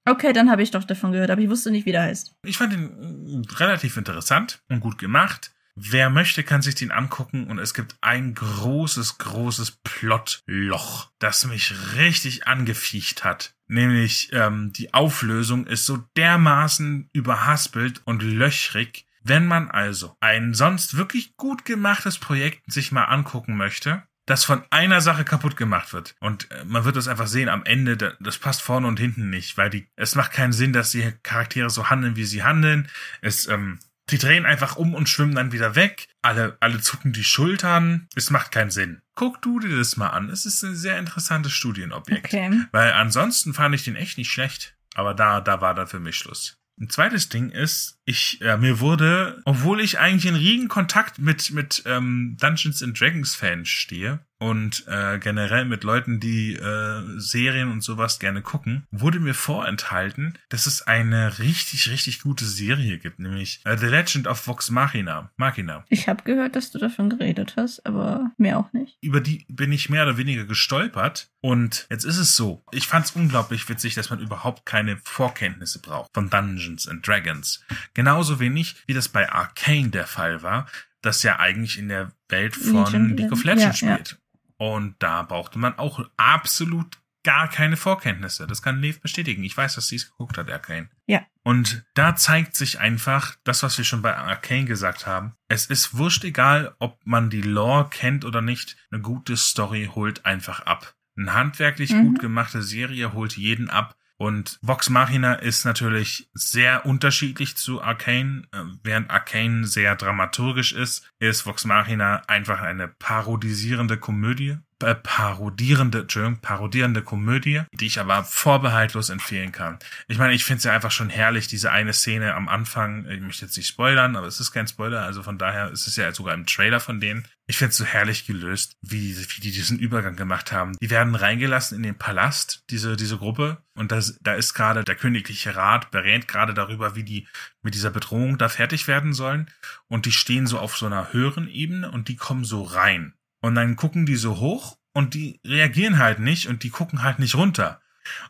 Okay, dann habe ich doch davon gehört, aber ich wusste nicht, wie der heißt. Ich fand ihn äh, relativ interessant und gut gemacht. Wer möchte, kann sich den angucken und es gibt ein großes, großes Plotloch, das mich richtig angefiecht hat. Nämlich ähm, die Auflösung ist so dermaßen überhaspelt und löchrig. Wenn man also ein sonst wirklich gut gemachtes Projekt sich mal angucken möchte, das von einer Sache kaputt gemacht wird. Und äh, man wird das einfach sehen am Ende, da- das passt vorne und hinten nicht, weil die, es macht keinen Sinn, dass die Charaktere so handeln, wie sie handeln. Es, ähm, die drehen einfach um und schwimmen dann wieder weg. Alle, alle zucken die Schultern. Es macht keinen Sinn. Guck du dir das mal an. Es ist ein sehr interessantes Studienobjekt. Okay. Weil ansonsten fand ich den echt nicht schlecht. Aber da, da war dann für mich Schluss. Ein zweites Ding ist, ich äh, mir wurde, obwohl ich eigentlich in regen Kontakt mit mit ähm, Dungeons and Dragons Fans stehe und äh, generell mit Leuten, die äh, Serien und sowas gerne gucken, wurde mir vorenthalten, dass es eine richtig richtig gute Serie gibt, nämlich äh, The Legend of Vox Machina. Machina. Ich habe gehört, dass du davon geredet hast, aber mehr auch nicht. Über die bin ich mehr oder weniger gestolpert und jetzt ist es so. Ich fand es unglaublich witzig, dass man überhaupt keine Vorkenntnisse braucht von Dungeons and Dragons. Genauso wenig wie das bei Arcane der Fall war, das ja eigentlich in der Welt von League of ja, Legends ja. spielt. Und da brauchte man auch absolut gar keine Vorkenntnisse. Das kann Lev bestätigen. Ich weiß, dass sie es geguckt hat, Arcane. Ja. Und da zeigt sich einfach das, was wir schon bei Arcane gesagt haben. Es ist wurscht egal, ob man die Lore kennt oder nicht. Eine gute Story holt einfach ab. Eine handwerklich Mhm. gut gemachte Serie holt jeden ab. Und Vox Machina ist natürlich sehr unterschiedlich zu Arcane. Äh, Während Arcane sehr dramaturgisch ist, ist Vox Machina einfach eine parodisierende Komödie. Äh, parodierende, Entschuldigung, parodierende Komödie, die ich aber vorbehaltlos empfehlen kann. Ich meine, ich finde es ja einfach schon herrlich, diese eine Szene am Anfang, ich möchte jetzt nicht spoilern, aber es ist kein Spoiler, also von daher ist es ja sogar im Trailer von denen. Ich finde es so herrlich gelöst, wie, wie die diesen Übergang gemacht haben. Die werden reingelassen in den Palast, diese, diese Gruppe, und das, da ist gerade der königliche Rat, berät gerade darüber, wie die mit dieser Bedrohung da fertig werden sollen. Und die stehen so auf so einer höheren Ebene und die kommen so rein. Und dann gucken die so hoch und die reagieren halt nicht und die gucken halt nicht runter.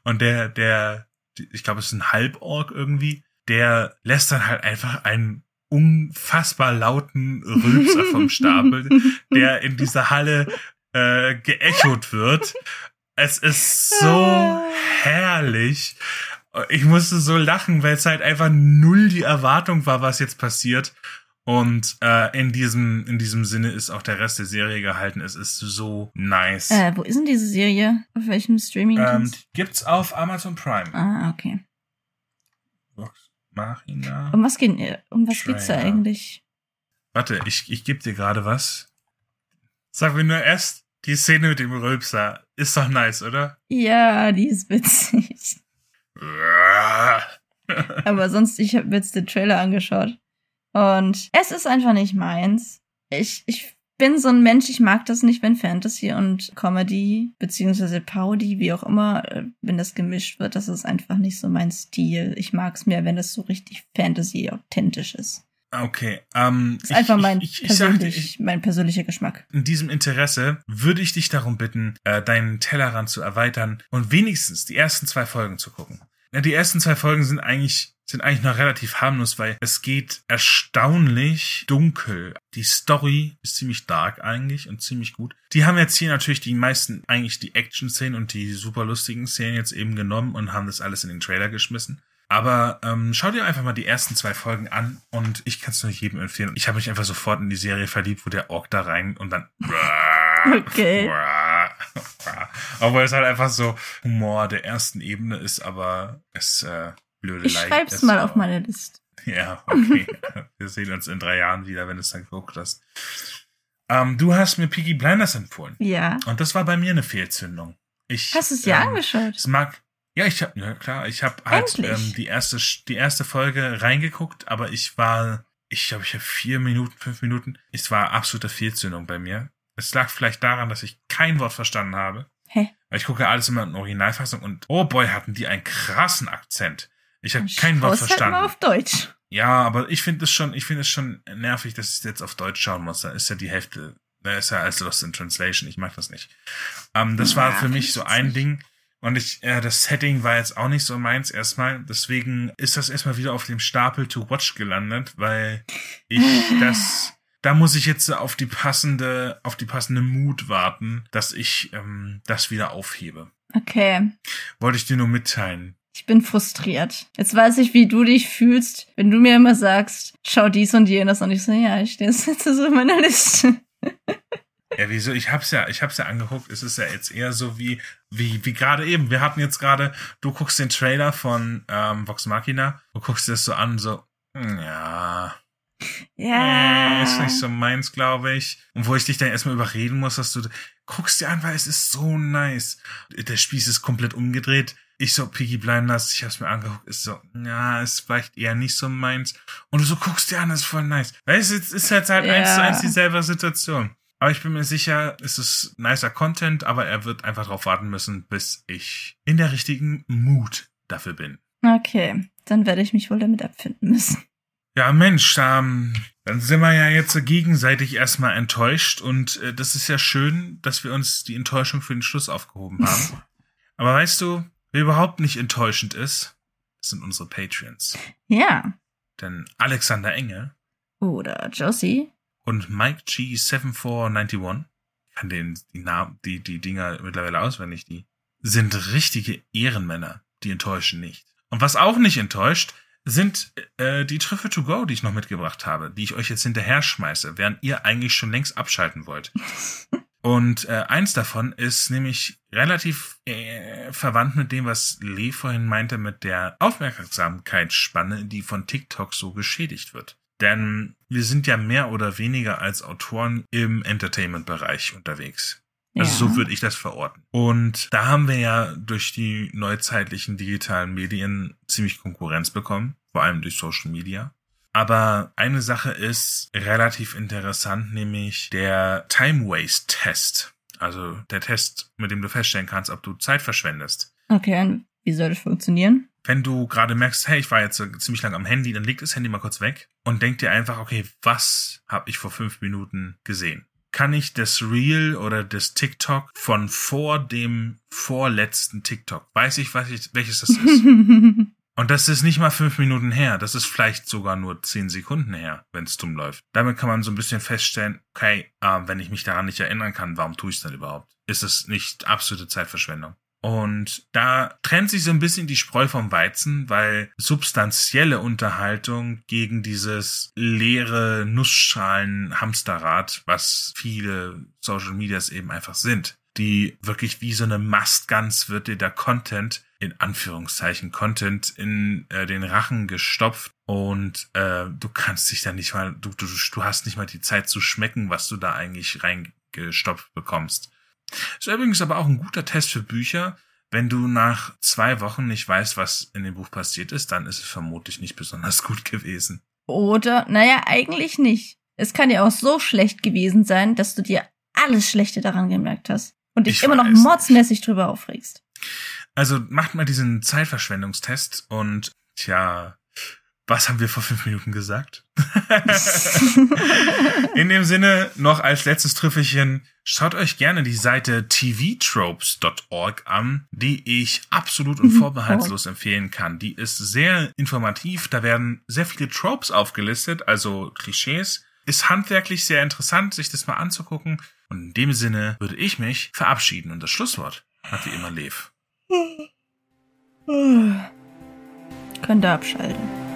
Und der, der, ich glaube, es ist ein Halborg irgendwie, der lässt dann halt einfach einen unfassbar lauten Rülpser vom Stapel, der in dieser Halle äh, geechot wird. Es ist so herrlich. Ich musste so lachen, weil es halt einfach null die Erwartung war, was jetzt passiert. Und äh, in diesem in diesem Sinne ist auch der Rest der Serie gehalten. Es ist so nice. Äh, wo ist denn diese Serie? Auf welchem streaming ähm, gibt's auf Amazon Prime. Ah, okay. Vox Machina. Um was geht, um was geht's da eigentlich? Warte, ich, ich gebe dir gerade was. Sag mir nur erst, die Szene mit dem Rülpser ist doch nice, oder? Ja, die ist witzig. Aber sonst, ich habe jetzt den Trailer angeschaut. Und es ist einfach nicht meins. Ich, ich bin so ein Mensch, ich mag das nicht, wenn Fantasy und Comedy, beziehungsweise Parodie, wie auch immer, äh, wenn das gemischt wird, das ist einfach nicht so mein Stil. Ich mag es mehr, wenn das so richtig Fantasy authentisch ist. Okay, ähm, Das ist einfach mein, ich, ich, ich sagte, persönlich, ich, mein persönlicher Geschmack. in diesem Interesse würde ich dich darum bitten, äh, deinen Tellerrand zu erweitern und wenigstens die ersten zwei Folgen zu gucken. Ja, die ersten zwei Folgen sind eigentlich sind eigentlich noch relativ harmlos, weil es geht erstaunlich dunkel. Die Story ist ziemlich dark eigentlich und ziemlich gut. Die haben jetzt hier natürlich die meisten eigentlich die Action-Szenen und die super lustigen Szenen jetzt eben genommen und haben das alles in den Trailer geschmissen. Aber ähm, schau dir einfach mal die ersten zwei Folgen an und ich kann es nur jedem empfehlen. Ich habe mich einfach sofort in die Serie verliebt, wo der Ork da rein und dann. Okay. Obwohl es halt einfach so Humor der ersten Ebene ist, aber es äh, blöde Ich schreib's mal auf meine Liste. Ja, okay. Wir sehen uns in drei Jahren wieder, wenn du es dann geguckt hast. Ähm, du hast mir Piggy Blinders empfohlen. Ja. Und das war bei mir eine Fehlzündung. Ich, Hast du es dir ähm, angeschaut? es mag. Ja, ich habe, ja klar, ich habe halt ähm, die erste die erste Folge reingeguckt, aber ich war, ich glaube, ich habe vier Minuten, fünf Minuten. Es war absolute Fehlzündung bei mir. Es lag vielleicht daran, dass ich kein Wort verstanden habe. Hä? Weil ich gucke alles immer in Originalfassung und oh boy, hatten die einen krassen Akzent. Ich habe kein Wort Schaust halt verstanden. mal auf Deutsch. Ja, aber ich finde es schon, ich finde es schon nervig, dass ich jetzt auf Deutsch schauen muss. Da ist ja die Hälfte, da ist ja als Lost in Translation. Ich mag das nicht. Ähm, das war Ja, für mich so ein. Ding. Und ich, äh, das Setting war jetzt auch nicht so meins erstmal. Deswegen ist das erstmal wieder auf dem Stapel to watch gelandet, weil ich das, da muss ich jetzt auf die passende, auf die passende Mut warten, dass ich ähm, das wieder aufhebe. Okay. Wollte ich dir nur mitteilen. Ich bin frustriert. Jetzt weiß ich, wie du dich fühlst, wenn du mir immer sagst, schau dies und jenes und ich so, ja, ich stehe jetzt so in meiner Liste. Ja, wieso? Ich hab's ja, ich hab's ja angeguckt. Es ist ja jetzt eher so wie, wie, wie gerade eben. Wir hatten jetzt gerade, du guckst den Trailer von ähm, Vox Machina, du guckst dir das so an, so, hm, ja, Ja. äh, ist nicht so meins, glaube ich. Und wo ich dich dann erstmal überreden muss, dass du guckst dir an, weil es ist so nice. Der Spieß ist komplett umgedreht. Ich so, Piggy Blinders, ich hab's mir angeguckt, ist so, ja, ist vielleicht eher nicht so meins. Und du so guckst dir an, ist voll nice. Weißt du, es ist jetzt halt eins zu eins dieselbe Situation. Aber ich bin mir sicher, es ist nicer Content, aber er wird einfach drauf warten müssen, bis ich in der richtigen Mood dafür bin. Okay, dann werde ich mich wohl damit abfinden müssen. Ja, Mensch, ähm, dann sind wir ja jetzt gegenseitig erstmal enttäuscht und äh, das ist ja schön, dass wir uns die Enttäuschung für den Schluss aufgehoben haben. Aber weißt du, wer überhaupt nicht enttäuschend ist, sind unsere Patreons. Ja. Denn Alexander Enge Oder Josie. und Mike G7491, ich kann den, die Namen, die, die Dinger mittlerweile auswendig, die sind richtige Ehrenmänner, die enttäuschen nicht. Und was auch nicht enttäuscht, sind äh, die Trüffel to go, die ich noch mitgebracht habe, die ich euch jetzt hinterher schmeiße, während ihr eigentlich schon längst abschalten wollt. Und äh, eins davon ist nämlich relativ äh, verwandt mit dem, was Lee vorhin meinte, mit der Aufmerksamkeitsspanne, die von TikTok so geschädigt wird. Denn wir sind ja mehr oder weniger als Autoren im Entertainment-Bereich unterwegs. Also ja. so würde ich das verorten. Und da haben wir ja durch die neuzeitlichen digitalen Medien ziemlich Konkurrenz bekommen, vor allem durch Social Media. Aber eine Sache ist relativ interessant, nämlich der Time Waste Test. Also der Test, mit dem du feststellen kannst, ob du Zeit verschwendest. Okay, und wie soll das funktionieren? Wenn du gerade merkst, hey, ich war jetzt ziemlich lang am Handy, dann leg das Handy mal kurz weg und denk dir einfach, okay, was habe ich vor fünf Minuten gesehen? Kann ich das Reel oder das TikTok von vor dem vorletzten TikTok? Weiß ich, was ich, welches das ist? Und das ist nicht mal fünf Minuten her. Das ist vielleicht sogar nur zehn Sekunden her, wenn es dumm läuft. Damit kann man so ein bisschen feststellen, okay, äh, wenn ich mich daran nicht erinnern kann, warum tue ich es dann überhaupt? Ist es nicht absolute Zeitverschwendung? Und da trennt sich so ein bisschen die Spreu vom Weizen, weil substanzielle Unterhaltung gegen dieses leere Nussschalen-Hamsterrad, was viele Social Medias eben einfach sind, die wirklich wie so eine Mastgans wird dir der Content, in Anführungszeichen Content, in äh, den Rachen gestopft und äh, du kannst dich da nicht mal, du, du, du hast nicht mal die Zeit zu schmecken, was du da eigentlich reingestopft bekommst. Ist übrigens aber auch ein guter Test für Bücher. Wenn du nach zwei Wochen nicht weißt, was in dem Buch passiert ist, dann ist es vermutlich nicht besonders gut gewesen. Oder, naja, eigentlich nicht. Es kann ja auch so schlecht gewesen sein, dass du dir alles Schlechte daran gemerkt hast und dich Ich immer noch mordsmäßig drüber aufregst. Also macht mal diesen Zeitverschwendungstest und tja, was haben wir vor fünf Minuten gesagt? In dem Sinne, noch als letztes Trüffelchen, schaut euch gerne die Seite tvtropes.org an, die ich absolut und Mhm. vorbehaltslos empfehlen kann. Die ist sehr informativ, da werden sehr viele Tropes aufgelistet, also Klischees. Ist handwerklich sehr interessant, sich das mal anzugucken. Und in dem Sinne würde ich mich verabschieden und das Schlusswort hat wie immer Lev. Könnt ihr abschalten.